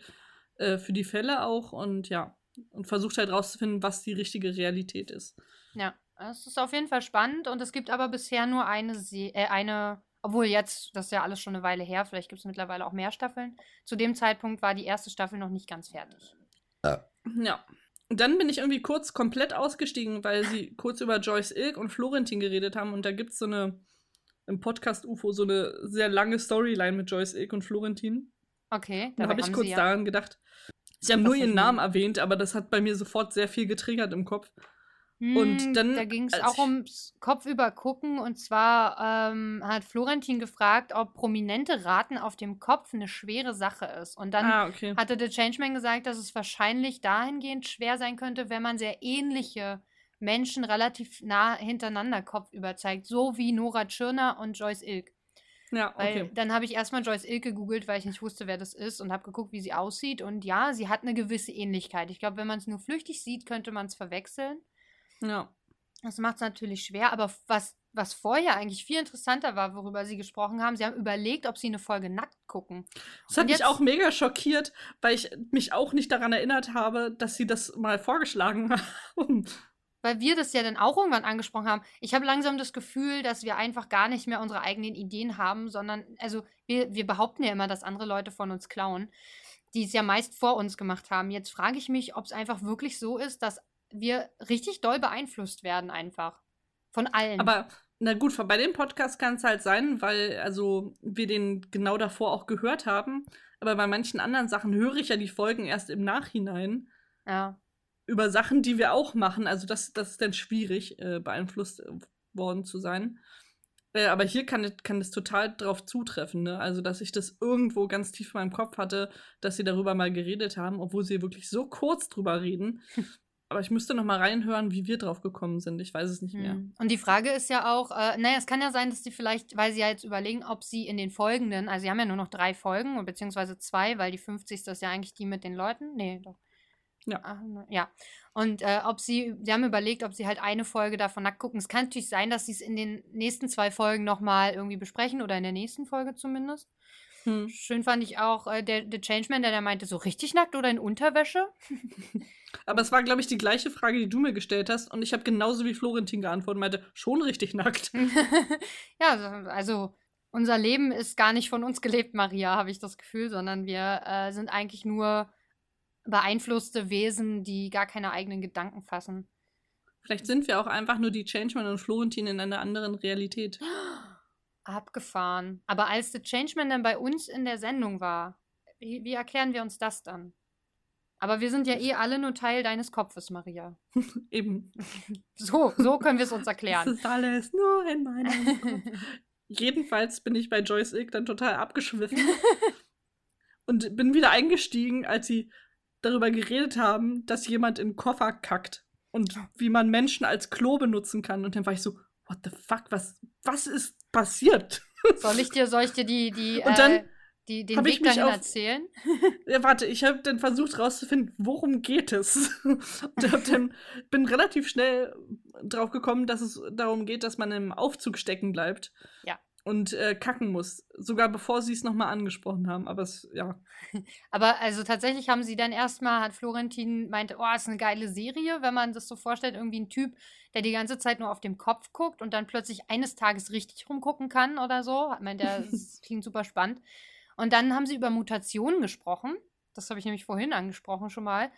äh, für die Fälle auch und ja. Und versucht halt rauszufinden, was die richtige Realität ist. Ja, es ist auf jeden Fall spannend und es gibt aber bisher nur eine, Se äh, eine obwohl jetzt, das ist ja alles schon eine Weile her, vielleicht gibt es mittlerweile auch mehr Staffeln. Zu dem Zeitpunkt war die erste Staffel noch nicht ganz fertig. Ja. Ja. Und dann bin ich irgendwie kurz komplett ausgestiegen, weil sie kurz über Joyce Ilk und Florentin geredet haben. Und da gibt es so eine, im Podcast UFO, so eine sehr lange Storyline mit Joyce Ilk und Florentin. Okay. Da habe ich kurz ja daran gedacht. Sie haben nur ihren Namen erwähnt, aber das hat bei mir sofort sehr viel getriggert im Kopf. Und hm, dann. Da ging es auch ums Kopfüber gucken. Und zwar ähm, hat Florentin gefragt, ob prominente Raten auf dem Kopf eine schwere Sache ist. Und dann ah, okay. hatte der Changeman gesagt, dass es wahrscheinlich dahingehend schwer sein könnte, wenn man sehr ähnliche Menschen relativ nah hintereinander kopfüber zeigt. So wie Nora Tschirner und Joyce Ilk. Ja, okay. Weil dann habe ich erstmal Joyce Ilk gegoogelt, weil ich nicht wusste, wer das ist und habe geguckt, wie sie aussieht. Und ja, sie hat eine gewisse Ähnlichkeit. Ich glaube, wenn man es nur flüchtig sieht, könnte man es verwechseln. Ja. Das macht es natürlich schwer, aber was, was vorher eigentlich viel interessanter war, worüber Sie gesprochen haben, Sie haben überlegt, ob Sie eine Folge nackt gucken. Das hat mich auch mega schockiert, weil ich mich auch nicht daran erinnert habe, dass Sie das mal vorgeschlagen haben. Weil wir das ja dann auch irgendwann angesprochen haben. Ich habe langsam das Gefühl, dass wir einfach gar nicht mehr unsere eigenen Ideen haben, sondern, also wir, wir behaupten ja immer, dass andere Leute von uns klauen, die es ja meist vor uns gemacht haben. Jetzt frage ich mich, ob es einfach wirklich so ist, dass wir richtig doll beeinflusst werden einfach. Von allen. Aber na gut, bei dem Podcast kann es halt sein, weil also wir den genau davor auch gehört haben. Aber bei manchen anderen Sachen höre ich ja die Folgen erst im Nachhinein. Ja. Über Sachen, die wir auch machen. Also das, das ist dann schwierig, äh, beeinflusst äh, worden zu sein. Äh, aber hier kann, kann das total drauf zutreffen, ne? Also, dass ich das irgendwo ganz tief in meinem Kopf hatte, dass sie darüber mal geredet haben, obwohl sie wirklich so kurz drüber reden. Aber ich müsste noch mal reinhören, wie wir drauf gekommen sind. Ich weiß es nicht mehr. Hm. Und die Frage ist ja auch, äh, naja, es kann ja sein, dass die vielleicht, weil sie ja jetzt überlegen, ob sie in den folgenden, also sie haben ja nur noch drei Folgen, beziehungsweise zwei, weil die 50. ist ja eigentlich die mit den Leuten. Nee, doch. Ja. Ach, ja. Und äh, ob sie, sie haben überlegt, ob sie halt eine Folge davon nackt gucken. Es kann natürlich sein, dass sie es in den nächsten zwei Folgen noch mal irgendwie besprechen oder in der nächsten Folge zumindest. Hm. Schön fand ich auch äh, der, der Changeman, der, der meinte, so richtig nackt oder in Unterwäsche? Aber es war, glaube ich, die gleiche Frage, die du mir gestellt hast. Und ich habe genauso wie Florentin geantwortet und meinte, schon richtig nackt. ja, also, also, unser Leben ist gar nicht von uns gelebt, Maria, habe ich das Gefühl, sondern wir äh, sind eigentlich nur beeinflusste Wesen, die gar keine eigenen Gedanken fassen. Vielleicht sind wir auch einfach nur die Changeman und Florentin in einer anderen Realität. Abgefahren. Aber als der Changeman dann bei uns in der Sendung war, wie, wie erklären wir uns das dann? Aber wir sind ja eh alle nur Teil deines Kopfes, Maria. Eben. So, so können wir es uns erklären. Das ist alles nur in meinem Kopf. Jedenfalls bin ich bei Joyce Ilk dann total abgeschwiffen und bin wieder eingestiegen, als sie darüber geredet haben, dass jemand in Koffer kackt und wie man Menschen als Klo benutzen kann. Und dann war ich so, what the fuck, was, was ist passiert? Soll ich dir, soll ich dir die, die, und dann, äh, die, den Weg dahin auf, erzählen? Ja, warte, ich habe dann versucht rauszufinden, worum geht es. Und dann, bin relativ schnell drauf gekommen, dass es darum geht, dass man im Aufzug stecken bleibt. Ja. Und äh, kacken muss. Sogar bevor sie es nochmal angesprochen haben. Aber es, ja. Aber also tatsächlich haben sie dann erstmal, hat Florentin meinte, oh, ist eine geile Serie, wenn man das so vorstellt, irgendwie ein Typ, der die ganze Zeit nur auf dem Kopf guckt und dann plötzlich eines Tages richtig rumgucken kann oder so. Ich meine, das klingt super spannend. Und dann haben sie über Mutationen gesprochen. Das habe ich nämlich vorhin angesprochen schon mal.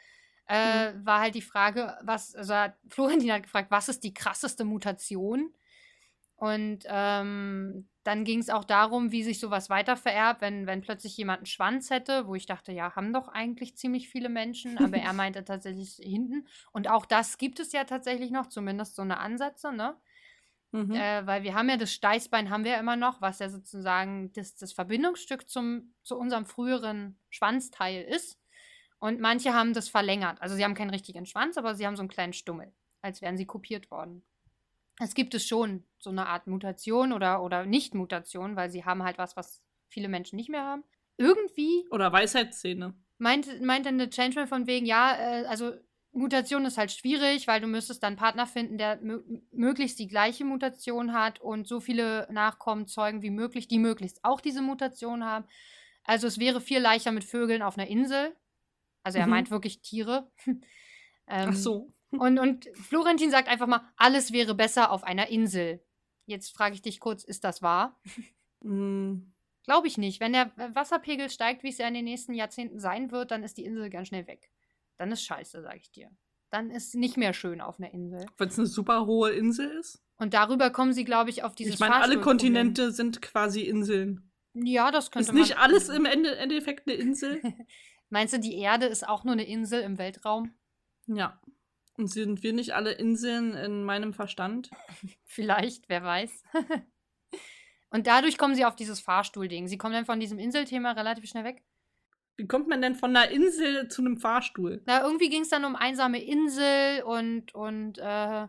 Äh, mhm. War halt die Frage, was, also hat, Florentin hat gefragt, was ist die krasseste Mutation? Und ähm, dann ging es auch darum, wie sich sowas weitervererbt, wenn, wenn plötzlich jemand einen Schwanz hätte, wo ich dachte, ja, haben doch eigentlich ziemlich viele Menschen, aber er meinte tatsächlich hinten. Und auch das gibt es ja tatsächlich noch, zumindest so eine Ansätze, ne? Mhm. Äh, weil wir haben ja das Steißbein haben wir ja immer noch, was ja sozusagen das, das Verbindungsstück zum, zu unserem früheren Schwanzteil ist. Und manche haben das verlängert. Also sie haben keinen richtigen Schwanz, aber sie haben so einen kleinen Stummel, als wären sie kopiert worden. Es gibt es schon, so eine Art Mutation oder, oder Nicht-Mutation, weil sie haben halt was, was viele Menschen nicht mehr haben. Irgendwie. Oder Weisheitszähne. Meint, meint dann der Changeman von wegen, ja, äh, also Mutation ist halt schwierig, weil du müsstest dann einen Partner finden, der möglichst die gleiche Mutation hat und so viele Nachkommen zeugen wie möglich, die möglichst auch diese Mutation haben. Also es wäre viel leichter mit Vögeln auf einer Insel. Also er mhm. meint wirklich Tiere. ähm, Ach so. Und, und Florentin sagt einfach mal, alles wäre besser auf einer Insel. Jetzt frage ich dich kurz, ist das wahr? Mm. Glaube ich nicht. Wenn der Wasserpegel steigt, wie es ja in den nächsten Jahrzehnten sein wird, dann ist die Insel ganz schnell weg. Dann ist scheiße, sage ich dir. Dann ist nicht mehr schön auf einer Insel. Wenn es eine super hohe Insel ist? Und darüber kommen sie, glaube ich, auf dieses Ich meine, alle Kontinente sind quasi Inseln. Ja, das könnte ist man. Ist nicht alles im Ende, Endeffekt eine Insel? Meinst du, die Erde ist auch nur eine Insel im Weltraum? Ja. Und sind wir nicht alle Inseln in meinem Verstand? Vielleicht, wer weiß. Und dadurch kommen sie auf dieses Fahrstuhl-Ding. Sie kommen dann von diesem Inselthema relativ schnell weg. Wie kommt man denn von einer Insel zu einem Fahrstuhl? Na, irgendwie ging es dann um einsame Insel und, und, äh,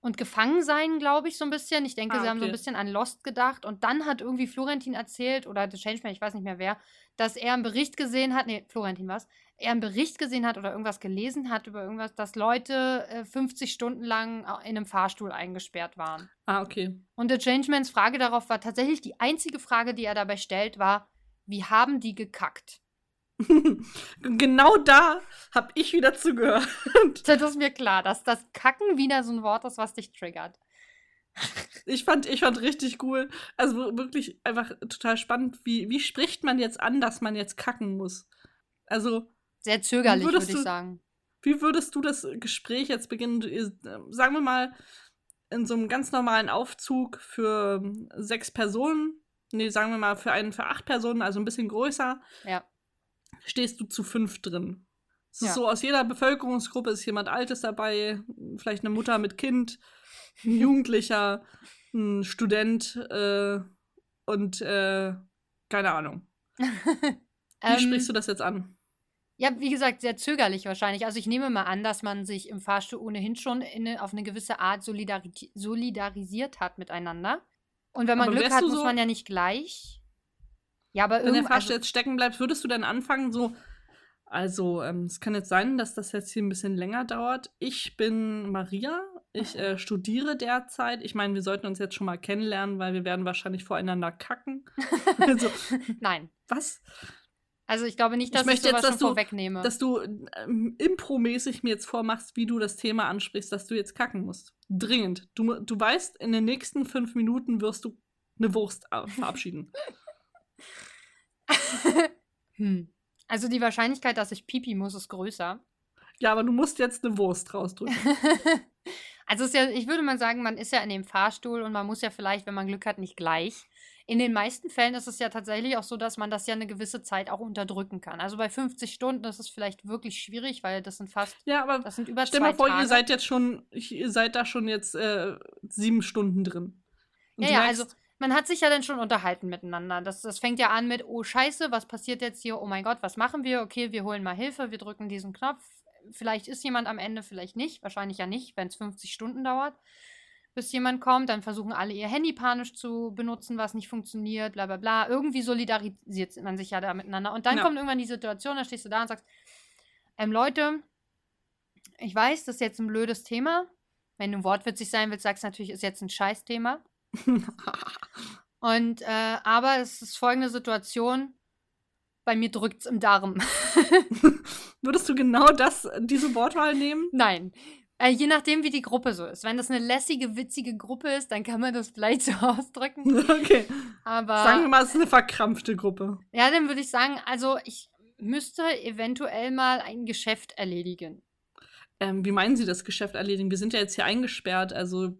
und Gefangensein, glaube ich, so ein bisschen. Ich denke, ah, sie haben so ein bisschen an Lost gedacht. Und dann hat irgendwie Florentin erzählt, oder The Changeman, ich weiß nicht mehr wer, dass er einen Bericht gesehen hat, nee, Florentin was, er einen Bericht gesehen hat oder irgendwas gelesen hat über irgendwas, dass Leute äh, 50 Stunden lang in einem Fahrstuhl eingesperrt waren. Ah, okay. Und The Changemans Frage darauf war tatsächlich die einzige Frage, die er dabei stellt, war, wie haben die gekackt? genau da habe ich wieder zugehört. Das ist mir klar, dass das Kacken wieder so ein Wort ist, was dich triggert. Ich fand, ich fand richtig cool. Also wirklich einfach total spannend. Wie, wie spricht man jetzt an, dass man jetzt kacken muss? Also. Sehr zögerlich, würde ich sagen. Wie würdest du das Gespräch jetzt beginnen? Sagen wir mal, in so einem ganz normalen Aufzug für sechs Personen. Nee, sagen wir mal, für einen für acht Personen, also ein bisschen größer. Ja stehst du zu fünf drin. Es ja. ist so, aus jeder Bevölkerungsgruppe ist jemand Altes dabei, vielleicht eine Mutter mit Kind, ein Jugendlicher, ein Student äh, und äh, keine Ahnung. Wie ähm, sprichst du das jetzt an? Ja, wie gesagt, sehr zögerlich wahrscheinlich. Also ich nehme mal an, dass man sich im Fahrstuhl ohnehin schon eine, auf eine gewisse Art solidari solidarisiert hat miteinander. Und wenn man aber Glück hat, so muss man ja nicht gleich ja, aber Wenn der Fahrstuhl also, jetzt stecken bleibt, würdest du dann anfangen, so. Also, ähm, es kann jetzt sein, dass das jetzt hier ein bisschen länger dauert. Ich bin Maria. Ich äh, studiere derzeit. Ich meine, wir sollten uns jetzt schon mal kennenlernen, weil wir werden wahrscheinlich voreinander kacken. also, Nein. Was? Also ich glaube nicht, dass ich, möchte ich jetzt, dass du, vorwegnehme. Dass du ähm, impromäßig mir jetzt vormachst, wie du das Thema ansprichst, dass du jetzt kacken musst. Dringend. Du, du weißt, in den nächsten fünf Minuten wirst du eine Wurst äh, verabschieden. hm. Also die Wahrscheinlichkeit, dass ich pipi muss, ist größer. Ja, aber du musst jetzt eine Wurst rausdrücken. also ja, ich würde mal sagen, man ist ja in dem Fahrstuhl und man muss ja vielleicht, wenn man Glück hat, nicht gleich. In den meisten Fällen ist es ja tatsächlich auch so, dass man das ja eine gewisse Zeit auch unterdrücken kann. Also bei 50 Stunden ist es vielleicht wirklich schwierig, weil das sind fast. Ja, aber das sind über stell mal vor, Tage. ihr seid jetzt schon, ihr seid da schon jetzt äh, sieben Stunden drin. Und ja, ja, also man hat sich ja dann schon unterhalten miteinander. Das, das fängt ja an mit, oh Scheiße, was passiert jetzt hier? Oh mein Gott, was machen wir? Okay, wir holen mal Hilfe, wir drücken diesen Knopf. Vielleicht ist jemand am Ende, vielleicht nicht. Wahrscheinlich ja nicht, wenn es 50 Stunden dauert, bis jemand kommt. Dann versuchen alle ihr Handy panisch zu benutzen, was nicht funktioniert, bla bla bla. Irgendwie solidarisiert man sich ja da miteinander. Und dann ja. kommt irgendwann die Situation, da stehst du da und sagst, ähm, Leute, ich weiß, das ist jetzt ein blödes Thema. Wenn du wortwitzig sein willst, sagst du natürlich, ist jetzt ein Scheißthema. Und, äh, aber es ist folgende Situation. Bei mir drückt es im Darm. Würdest du genau das, diese Wortwahl nehmen? Nein. Äh, je nachdem, wie die Gruppe so ist. Wenn das eine lässige, witzige Gruppe ist, dann kann man das vielleicht so ausdrücken. Okay. Aber. Sagen wir mal, es ist eine verkrampfte Gruppe. Ja, dann würde ich sagen, also ich müsste eventuell mal ein Geschäft erledigen. Ähm, wie meinen Sie das Geschäft erledigen? Wir sind ja jetzt hier eingesperrt, also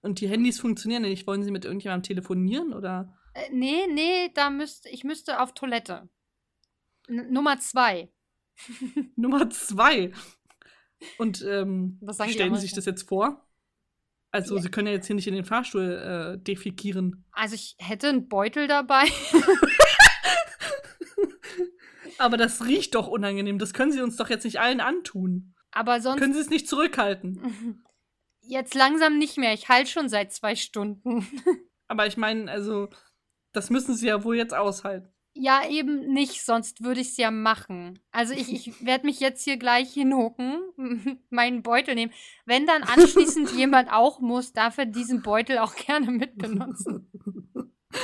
Und die Handys funktionieren nicht. Wollen Sie mit irgendjemandem telefonieren oder? Äh, nee, nee, da müsste ich müsste auf Toilette. N Nummer zwei. Nummer zwei. Und ähm, stellen Sie sich das jetzt vor? Also, Ja. Sie können ja jetzt hier nicht in den Fahrstuhl äh, defikieren. Also ich hätte einen Beutel dabei. Aber das riecht doch unangenehm. Das können Sie uns doch jetzt nicht allen antun. Aber sonst Können Sie es nicht zurückhalten? jetzt langsam nicht mehr. Ich halte schon seit zwei Stunden. Aber ich meine, also, das müssen Sie ja wohl jetzt aushalten. Ja, eben nicht, sonst würde ich es ja machen. Also ich, ich werde mich jetzt hier gleich hinhocken, meinen Beutel nehmen. Wenn dann anschließend jemand auch muss, darf er diesen Beutel auch gerne mitbenutzen.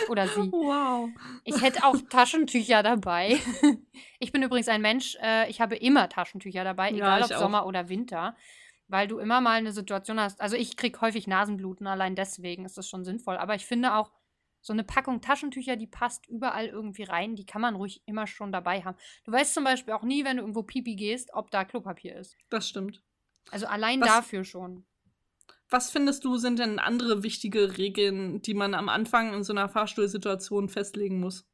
Oder sie. Wow. Ich hätte auch Taschentücher dabei. Ich bin übrigens ein Mensch, äh, ich habe immer Taschentücher dabei, Ja, egal ob ich auch. Sommer oder Winter. Weil du immer mal eine Situation hast. Also ich kriege häufig Nasenbluten, allein deswegen ist das schon sinnvoll. Aber ich finde auch, so eine Packung Taschentücher, die passt überall irgendwie rein, die kann man ruhig immer schon dabei haben. Du weißt zum Beispiel auch nie, wenn du irgendwo Pipi gehst, ob da Klopapier ist. Das stimmt. Also allein Was- dafür schon. Was findest du, sind denn andere wichtige Regeln, die man am Anfang in so einer Fahrstuhlsituation festlegen muss?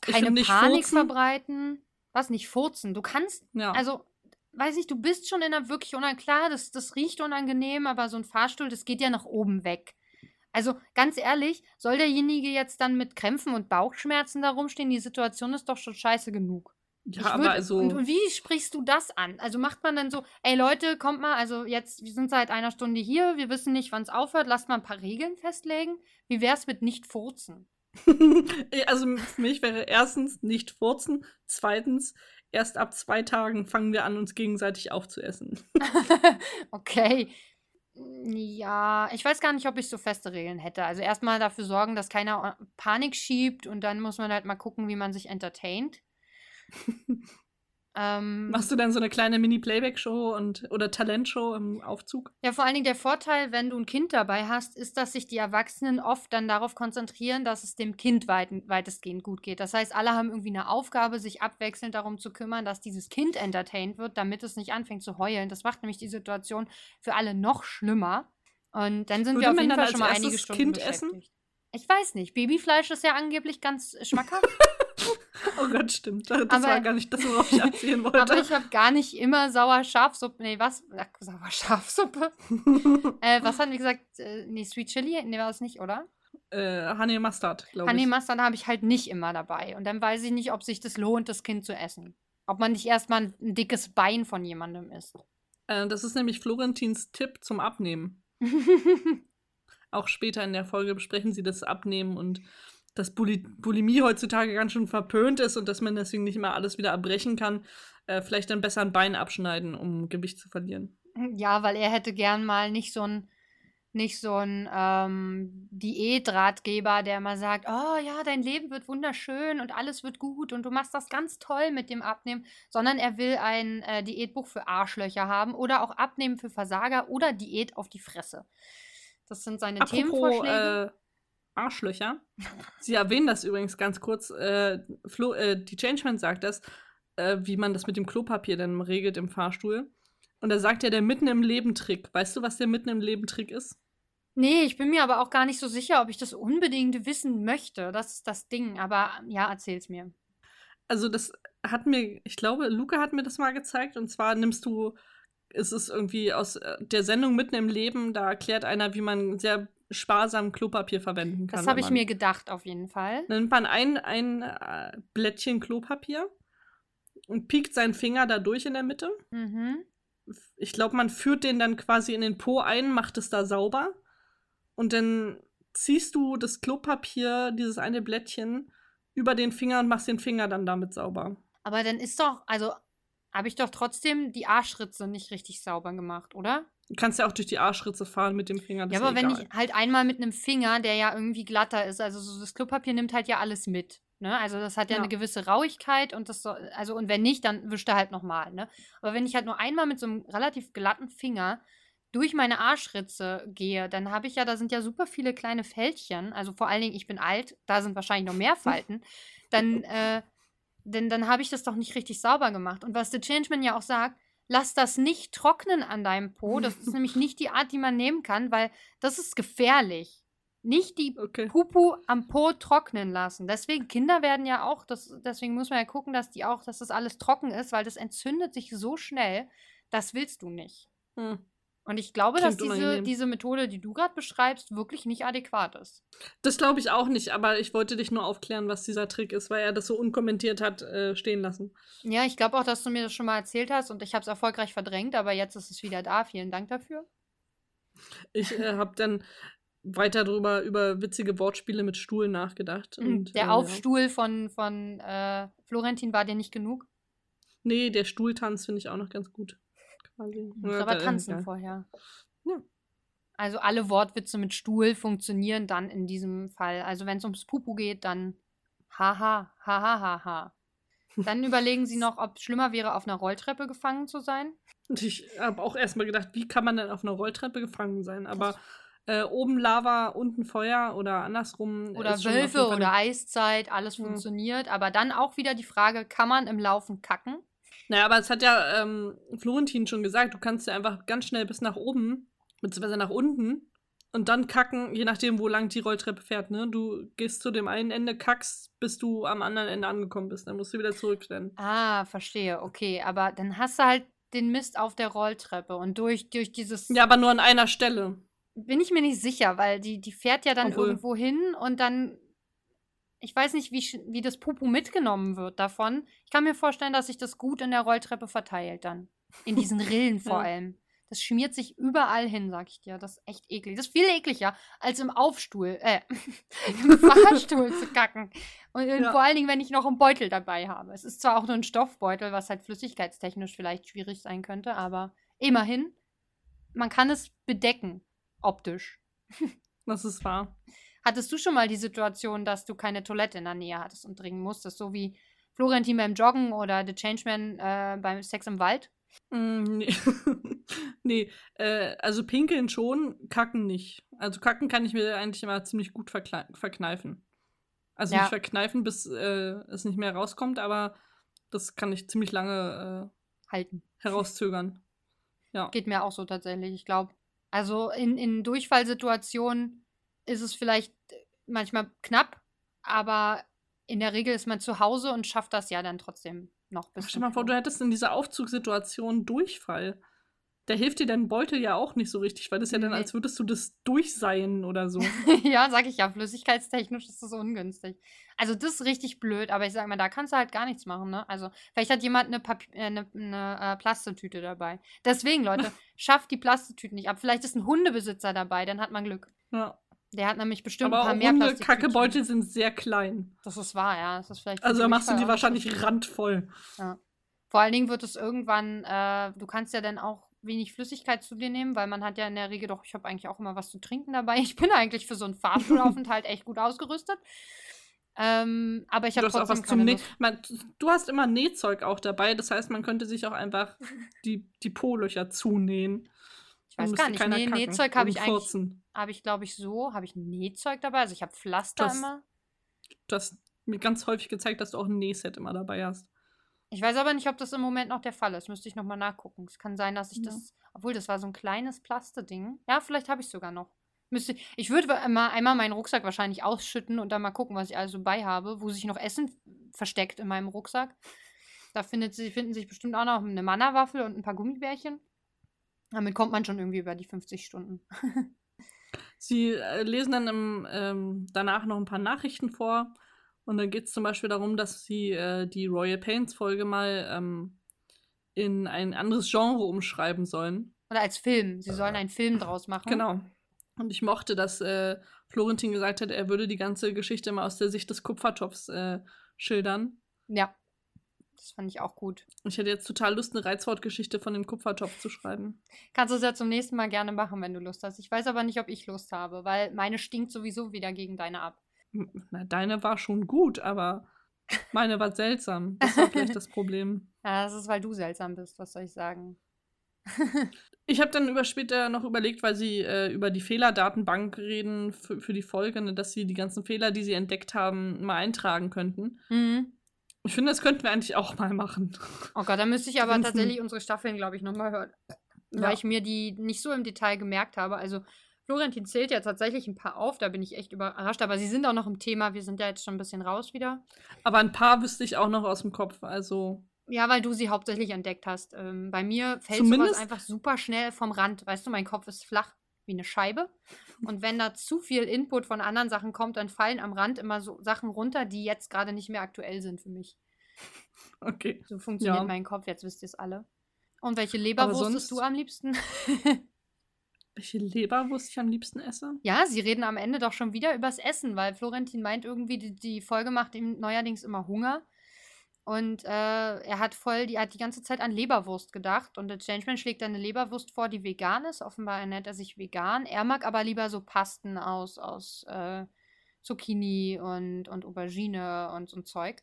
Keine Panik furzen. verbreiten. Was nicht furzen? Du kannst Ja. Also, weiß nicht, du bist schon in einer wirklich unangenehm. Klar, das, das riecht unangenehm, aber so ein Fahrstuhl, das geht ja nach oben weg. Also, ganz ehrlich, soll derjenige jetzt dann mit Krämpfen und Bauchschmerzen da rumstehen? Die Situation ist doch schon scheiße genug. ja, Ich aber würd- also. Und, und wie sprichst du das an? Also macht man dann so, ey Leute, kommt mal, also jetzt, wir sind seit einer Stunde hier, wir wissen nicht, wann es aufhört, lasst mal ein paar Regeln festlegen. Wie wär's mit nicht furzen? also für mich wäre erstens nicht furzen, zweitens erst ab zwei Tagen fangen wir an, uns gegenseitig aufzuessen. okay. Ja, ich weiß gar nicht, ob ich so feste Regeln hätte. Also erstmal dafür sorgen, dass keiner äh, Panik schiebt und dann muss man halt mal gucken, wie man sich entertaint. ähm, Machst du dann so eine kleine Mini-Playback-Show und oder Talentshow im Aufzug? ja, vor allen Dingen der Vorteil, wenn du ein Kind dabei hast, ist, dass sich die Erwachsenen oft dann darauf konzentrieren, dass es dem Kind weit, weitestgehend gut geht. Das heißt, alle haben irgendwie eine Aufgabe, sich abwechselnd darum zu kümmern, dass dieses Kind entertained wird, damit es nicht anfängt zu heulen. Das macht nämlich die Situation für alle noch schlimmer. Und dann sind Würde wir auf jeden Fall schon mal einige Stunden Kind essen? beschäftigt. Ich weiß nicht. Babyfleisch ist ja angeblich ganz schmackhaft. Oh Gott, stimmt. Das Aber- war gar nicht das, worauf ich abzielen wollte. aber ich habe gar nicht immer sauer Schafsuppe. Nee, was? Ach, sauer Schafsuppe. äh, was hatten wir gesagt? Äh, nee, Sweet Chili? Nee, war das nicht, oder? äh, Honey Mustard, glaube ich. Honey Mustard habe ich halt nicht immer dabei. Und dann weiß ich nicht, ob sich das lohnt, das Kind zu essen. Ob man nicht erstmal ein, ein dickes Bein von jemandem isst. Äh, das ist nämlich Florentins Tipp zum Abnehmen. Auch später in der Folge besprechen sie das Abnehmen und dass Buli Bulimie heutzutage ganz schön verpönt ist und dass man deswegen nicht immer alles wieder erbrechen kann. Äh, vielleicht dann besser ein Bein abschneiden, um Gewicht zu verlieren. ja, weil er hätte gern mal nicht so ein nicht so ein ähm, Diätratgeber, der mal sagt, oh ja, dein Leben wird wunderschön und alles wird gut und du machst das ganz toll mit dem Abnehmen, sondern er will ein äh, Diätbuch für Arschlöcher haben oder auch Abnehmen für Versager oder Diät auf die Fresse. Das sind seine Apropos Themenvorschläge. äh, Arschlöcher. Sie erwähnen das übrigens ganz kurz. Äh, Flo, äh, die Changeman sagt das, äh, wie man das mit dem Klopapier dann regelt im Fahrstuhl. Und da sagt ja der mitten im Leben Trick. Weißt du, was der mitten im Leben Trick ist? Nee, ich bin mir aber auch gar nicht so sicher, ob ich das unbedingt wissen möchte. Das ist das Ding. Aber ja, erzähl's mir. Also das hat mir, ich glaube, Luca hat mir das mal gezeigt. Und zwar nimmst du, es ist irgendwie aus äh, der Sendung mitten im Leben, da erklärt einer, wie man sehr sparsam Klopapier verwenden kann. Das habe ich mir gedacht, auf jeden Fall. Dann nimmt man ein, ein äh, Blättchen Klopapier und piekt seinen Finger da durch in der Mitte. Mhm. Ich glaube, man führt den dann quasi in den Po ein, macht es da sauber. Und dann ziehst du das Klopapier, dieses eine Blättchen, über den Finger und machst den Finger dann damit sauber. Aber dann ist doch, also habe ich doch trotzdem die Arschritze nicht richtig sauber gemacht, oder? Du kannst ja auch durch die Arschritze fahren mit dem Finger. Ja, aber wenn egal. ich halt einmal mit einem Finger, der ja irgendwie glatter ist, also so das Klopapier nimmt halt ja alles mit. Ne? Also das hat ja, Ja. eine gewisse Rauigkeit und das soll, also und wenn nicht, dann wischt er halt nochmal, ne? Aber wenn ich halt nur einmal mit so einem relativ glatten Finger durch meine Arschritze gehe, dann habe ich ja, da sind ja super viele kleine Fältchen, also vor allen Dingen, ich bin alt, da sind wahrscheinlich noch mehr Falten, dann, äh, denn dann habe ich das doch nicht richtig sauber gemacht. Und was The Changeman ja auch sagt, lass das nicht trocknen an deinem Po. Das ist nämlich nicht die Art, die man nehmen kann, weil das ist gefährlich. Nicht die Okay. Pupu am Po trocknen lassen. Deswegen, Kinder werden ja auch, das, deswegen muss man ja gucken, dass die auch, dass das alles trocken ist, weil das entzündet sich so schnell, das willst du nicht. Hm. Und ich glaube, dass Klingt diese, unangenehm. diese Methode, die du gerade beschreibst, wirklich nicht adäquat ist. Das glaube ich auch nicht, aber ich wollte dich nur aufklären, was dieser Trick ist, weil er das so unkommentiert hat äh, stehen lassen. Ja, ich glaube auch, dass du mir das schon mal erzählt hast und ich habe es erfolgreich verdrängt, aber jetzt ist es wieder da. Vielen Dank dafür. Ich äh, habe dann weiter drüber über witzige Wortspiele mit Stuhl nachgedacht. Und, Mhm. Der äh, Aufstuhl von, von äh, Florentin war dir nicht genug. Nee, der Stuhltanz finde ich auch noch ganz gut. Quasi. Du musst Ja, aber tanzen ja. vorher. Ja. Also alle Wortwitze mit Stuhl funktionieren dann in diesem Fall. Also wenn es ums Pupu geht, dann haha, haha, haha. Dann überlegen sie noch, ob es schlimmer wäre, auf einer Rolltreppe gefangen zu sein. Und ich habe auch erstmal gedacht, wie kann man denn auf einer Rolltreppe gefangen sein? Aber äh, oben Lava, unten Feuer oder andersrum. Oder Wölfe oder Eiszeit, alles Hm. funktioniert. Aber dann auch wieder die Frage, kann man im Laufen kacken? Naja, aber es hat ja ähm, Florentin schon gesagt, du kannst ja einfach ganz schnell bis nach oben, beziehungsweise nach unten und dann kacken, je nachdem, wo lang die Rolltreppe fährt, ne? Du gehst zu dem einen Ende, kackst, bis du am anderen Ende angekommen bist. Dann musst du wieder zurückrennen. Ah, verstehe, okay. Aber dann hast du halt den Mist auf der Rolltreppe und durch, durch dieses. Ja, aber nur an einer Stelle. Bin ich mir nicht sicher, weil die, die fährt ja dann Obwohl- irgendwo hin und dann. Ich weiß nicht, wie, wie das Pupu mitgenommen wird davon. Ich kann mir vorstellen, dass sich das gut in der Rolltreppe verteilt dann. In diesen Rillen vor allem. Das schmiert sich überall hin, sag ich dir. Das ist echt eklig. Das ist viel ekliger, als im Aufstuhl, äh, im Fahrstuhl zu kacken. Und Ja. vor allen Dingen, wenn ich noch einen Beutel dabei habe. Es ist zwar auch nur ein Stoffbeutel, was halt flüssigkeitstechnisch vielleicht schwierig sein könnte, aber immerhin, man kann es bedecken, optisch. Das ist wahr. Hattest du schon mal die Situation, dass du keine Toilette in der Nähe hattest und dringen musstest, so wie Florentin beim Joggen oder The Changeman äh, beim Sex im Wald? Mm, nee, nee äh, also pinkeln schon, kacken nicht. Also kacken kann ich mir eigentlich immer ziemlich gut verkneifen. Also Ja. nicht verkneifen, bis äh, es nicht mehr rauskommt, aber das kann ich ziemlich lange Halten. äh, herauszögern. Ja. Geht mir auch so tatsächlich, ich glaube. Also in, in Durchfallsituationen ist es vielleicht manchmal knapp, aber in der Regel ist man zu Hause und schafft das ja dann trotzdem noch bis Stell mal vor, du hättest in dieser Aufzugssituation Durchfall. Da hilft dir dein Beutel ja auch nicht so richtig, weil das ja dann, Nee. als würdest du das durchseien oder so. ja, sag ich ja, flüssigkeitstechnisch ist das ungünstig. Also das ist richtig blöd, aber ich sag mal, da kannst du halt gar nichts machen, ne? Also vielleicht hat jemand eine, Papi äh, eine, eine äh, Plastetüte dabei. Deswegen, Leute, schafft die Plastetüten nicht ab. Vielleicht ist ein Hundebesitzer dabei, dann hat man Glück. ja. Der hat nämlich bestimmt Aber ein paar mehr Hunde. Kackebeutel sind sehr klein. Das ist wahr, ja. Das ist vielleicht Also da machst du die wahrscheinlich randvoll. Vor allen Dingen wird es irgendwann, äh, du kannst ja dann auch wenig Flüssigkeit zu dir nehmen, weil man hat ja in der Regel doch, ich habe eigentlich auch immer was zu trinken dabei. Ich bin eigentlich für so einen Fahrstuhlaufenthalt echt gut ausgerüstet. Ähm, aber ich habe hast auch trotzdem was zum Näh man, Du hast immer Nähzeug auch dabei, das heißt, man könnte sich auch einfach die, die Po-Löcher zunähen. Ich weiß gar nicht. Nee, Nähzeug habe ich eigentlich, habe ich glaube ich so, habe ich Nähzeug dabei. Also ich habe Pflaster Das- immer. Du hast mir ganz häufig gezeigt, dass du auch ein Nähset immer dabei hast. Ich weiß aber nicht, ob das im Moment noch der Fall ist. Müsste ich nochmal nachgucken. Es kann sein, dass ich Ja. das, obwohl das war so ein kleines Plasteding. Ja, vielleicht habe ich sogar noch. Müsste, ich würde immer einmal meinen Rucksack wahrscheinlich ausschütten und dann mal gucken, was ich also bei habe, wo sich noch Essen versteckt in meinem Rucksack. Da findet sie, finden sich bestimmt auch noch eine Mannerwaffel und ein paar Gummibärchen. Damit kommt man schon irgendwie über die 50 Stunden. Sie äh, lesen dann im, ähm, danach noch ein paar Nachrichten vor. Und dann geht es zum Beispiel darum, dass sie äh, die Royal Pains-Folge mal ähm, in ein anderes Genre umschreiben sollen. Oder als Film. Sie sollen einen Film draus machen. Genau. Und ich mochte, dass äh, Florentin gesagt hat, er würde die ganze Geschichte mal aus der Sicht des Kupfertopfs äh, schildern. Ja. Das fand ich auch gut. Ich hätte jetzt total Lust, eine Reizwortgeschichte von dem Kupfertopf zu schreiben. Kannst du es ja zum nächsten Mal gerne machen, wenn du Lust hast. Ich weiß aber nicht, ob ich Lust habe, weil meine stinkt sowieso wieder gegen deine ab. Na, deine war schon gut, aber meine war seltsam. Das war vielleicht das Problem. Ja, das ist, weil du seltsam bist, was soll ich sagen. Ich habe dann über später noch überlegt, weil sie äh, über die Fehlerdatenbank reden für, für die Folge, ne, dass sie die ganzen Fehler, die sie entdeckt haben, mal eintragen könnten. Mhm. Ich finde, das könnten wir eigentlich auch mal machen. Oh Gott, da müsste ich aber tatsächlich unsere Staffeln, glaube ich, nochmal hören. Ja. Weil ich mir die nicht so im Detail gemerkt habe. Also, Florentin zählt ja tatsächlich ein paar auf, da bin ich echt überrascht. Aber sie sind auch noch im Thema. Wir sind ja jetzt schon ein bisschen raus wieder. Aber ein paar wüsste ich auch noch aus dem Kopf. Also, Ja, weil du sie hauptsächlich entdeckt hast. Ähm, bei mir fällt sowas einfach super schnell vom Rand. Weißt du, mein Kopf ist flach wie eine Scheibe. Und wenn da zu viel Input von anderen Sachen kommt, dann fallen am Rand immer so Sachen runter, die jetzt gerade nicht mehr aktuell sind für mich. okay. So funktioniert Ja. mein Kopf, jetzt wisst ihr es alle. Und welche Leberwurst sonst- isst du am liebsten? Welche Leberwurst ich am liebsten esse? ja, sie reden am Ende doch schon wieder übers Essen, weil Florentin meint irgendwie, die, die Folge macht ihm neuerdings immer Hunger. Und äh, er hat voll, die hat die ganze Zeit an Leberwurst gedacht. Und der Changeman schlägt dann eine Leberwurst vor, die vegan ist. Offenbar ernährt er sich vegan. Er mag aber lieber so Pasten aus, aus äh, Zucchini und, und Aubergine und so ein Zeug.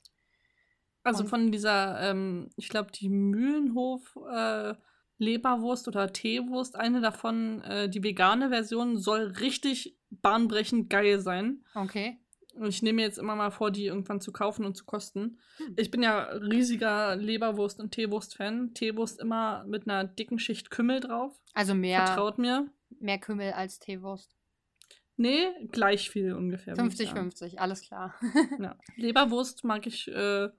Also Und- von dieser, ähm, ich glaube, die Mühlenhof äh, Leberwurst oder Teewurst, eine davon, äh, die vegane Version, soll richtig bahnbrechend geil sein. Okay. Und ich nehme mir jetzt immer mal vor, die irgendwann zu kaufen und zu kosten. Hm. Ich bin ja riesiger Leberwurst- und Teewurst-Fan. Teewurst immer mit einer dicken Schicht Kümmel drauf. Also mehr, Vertraut mir. mehr Kümmel als Teewurst. Nee, gleich viel ungefähr. würd ich sagen. 50-50, alles klar. Ja. Leberwurst mag ich äh,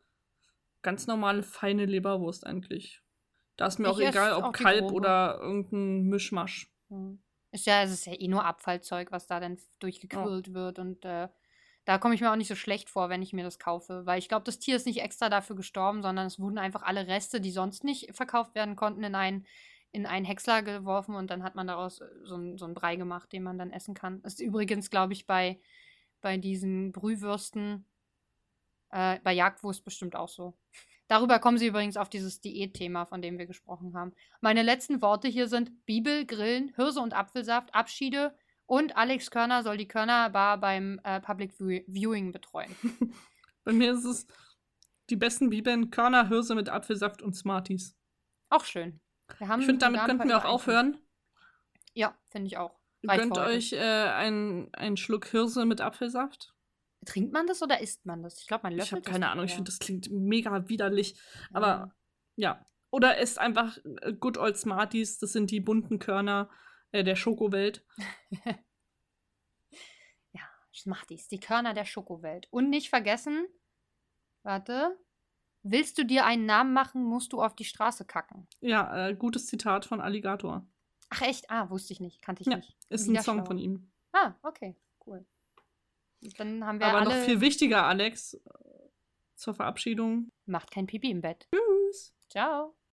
ganz normale, feine Leberwurst eigentlich. Da ist mir auch Ich esse egal, auch ob die Kalb oder irgendein Mischmasch. Hm. Ist ja, es ist ja eh nur Abfallzeug, was da dann durchgequillt wird. Und äh, da komme ich mir auch nicht so schlecht vor, wenn ich mir das kaufe. Weil ich glaube, das Tier ist nicht extra dafür gestorben, sondern es wurden einfach alle Reste, die sonst nicht verkauft werden konnten, in einen, in einen Häcksler geworfen und dann hat man daraus äh, so, so einen Brei gemacht, den man dann essen kann. Das ist übrigens, glaube ich, bei, bei diesen Brühwürsten, äh, bei Jagdwurst bestimmt auch so. Darüber kommen sie übrigens auf dieses Diätthema, von dem wir gesprochen haben. Meine letzten Worte hier sind Bibel, Grillen, Hirse und Apfelsaft, Abschiede und Alex Körner soll die Körnerbar beim äh, Public View- Viewing betreuen. Bei mir ist es die besten Bibeln, Körner, Hirse mit Apfelsaft und Smarties. Auch schön. Ich finde, damit könnten wir auch aufhören. Ja, finde ich auch. Reicht Gönnt euch äh, einen, einen Schluck Hirse mit Apfelsaft. Trinkt man das oder isst man das? Ich glaube, man Ich löffelt habe keine Ahnung, ich eher. finde, das klingt mega widerlich. Aber Ja. ja. Oder esst einfach äh, Good Old Smarties, das sind die bunten Körner äh, der Schokowelt. Smarties, die Körner der Schokowelt. Und nicht vergessen, warte, willst du dir einen Namen machen, musst du auf die Straße kacken. Ja, äh, gutes Zitat von Alligator. Ach echt? Ah, wusste ich nicht, kannte ich Ja, nicht. Ist Wieder ein Song schlau. von ihm. Ah, okay, cool. Dann haben wir Aber noch viel wichtiger, Alex, äh, zur Verabschiedung. Macht kein Pipi im Bett. Tschüss. Ciao.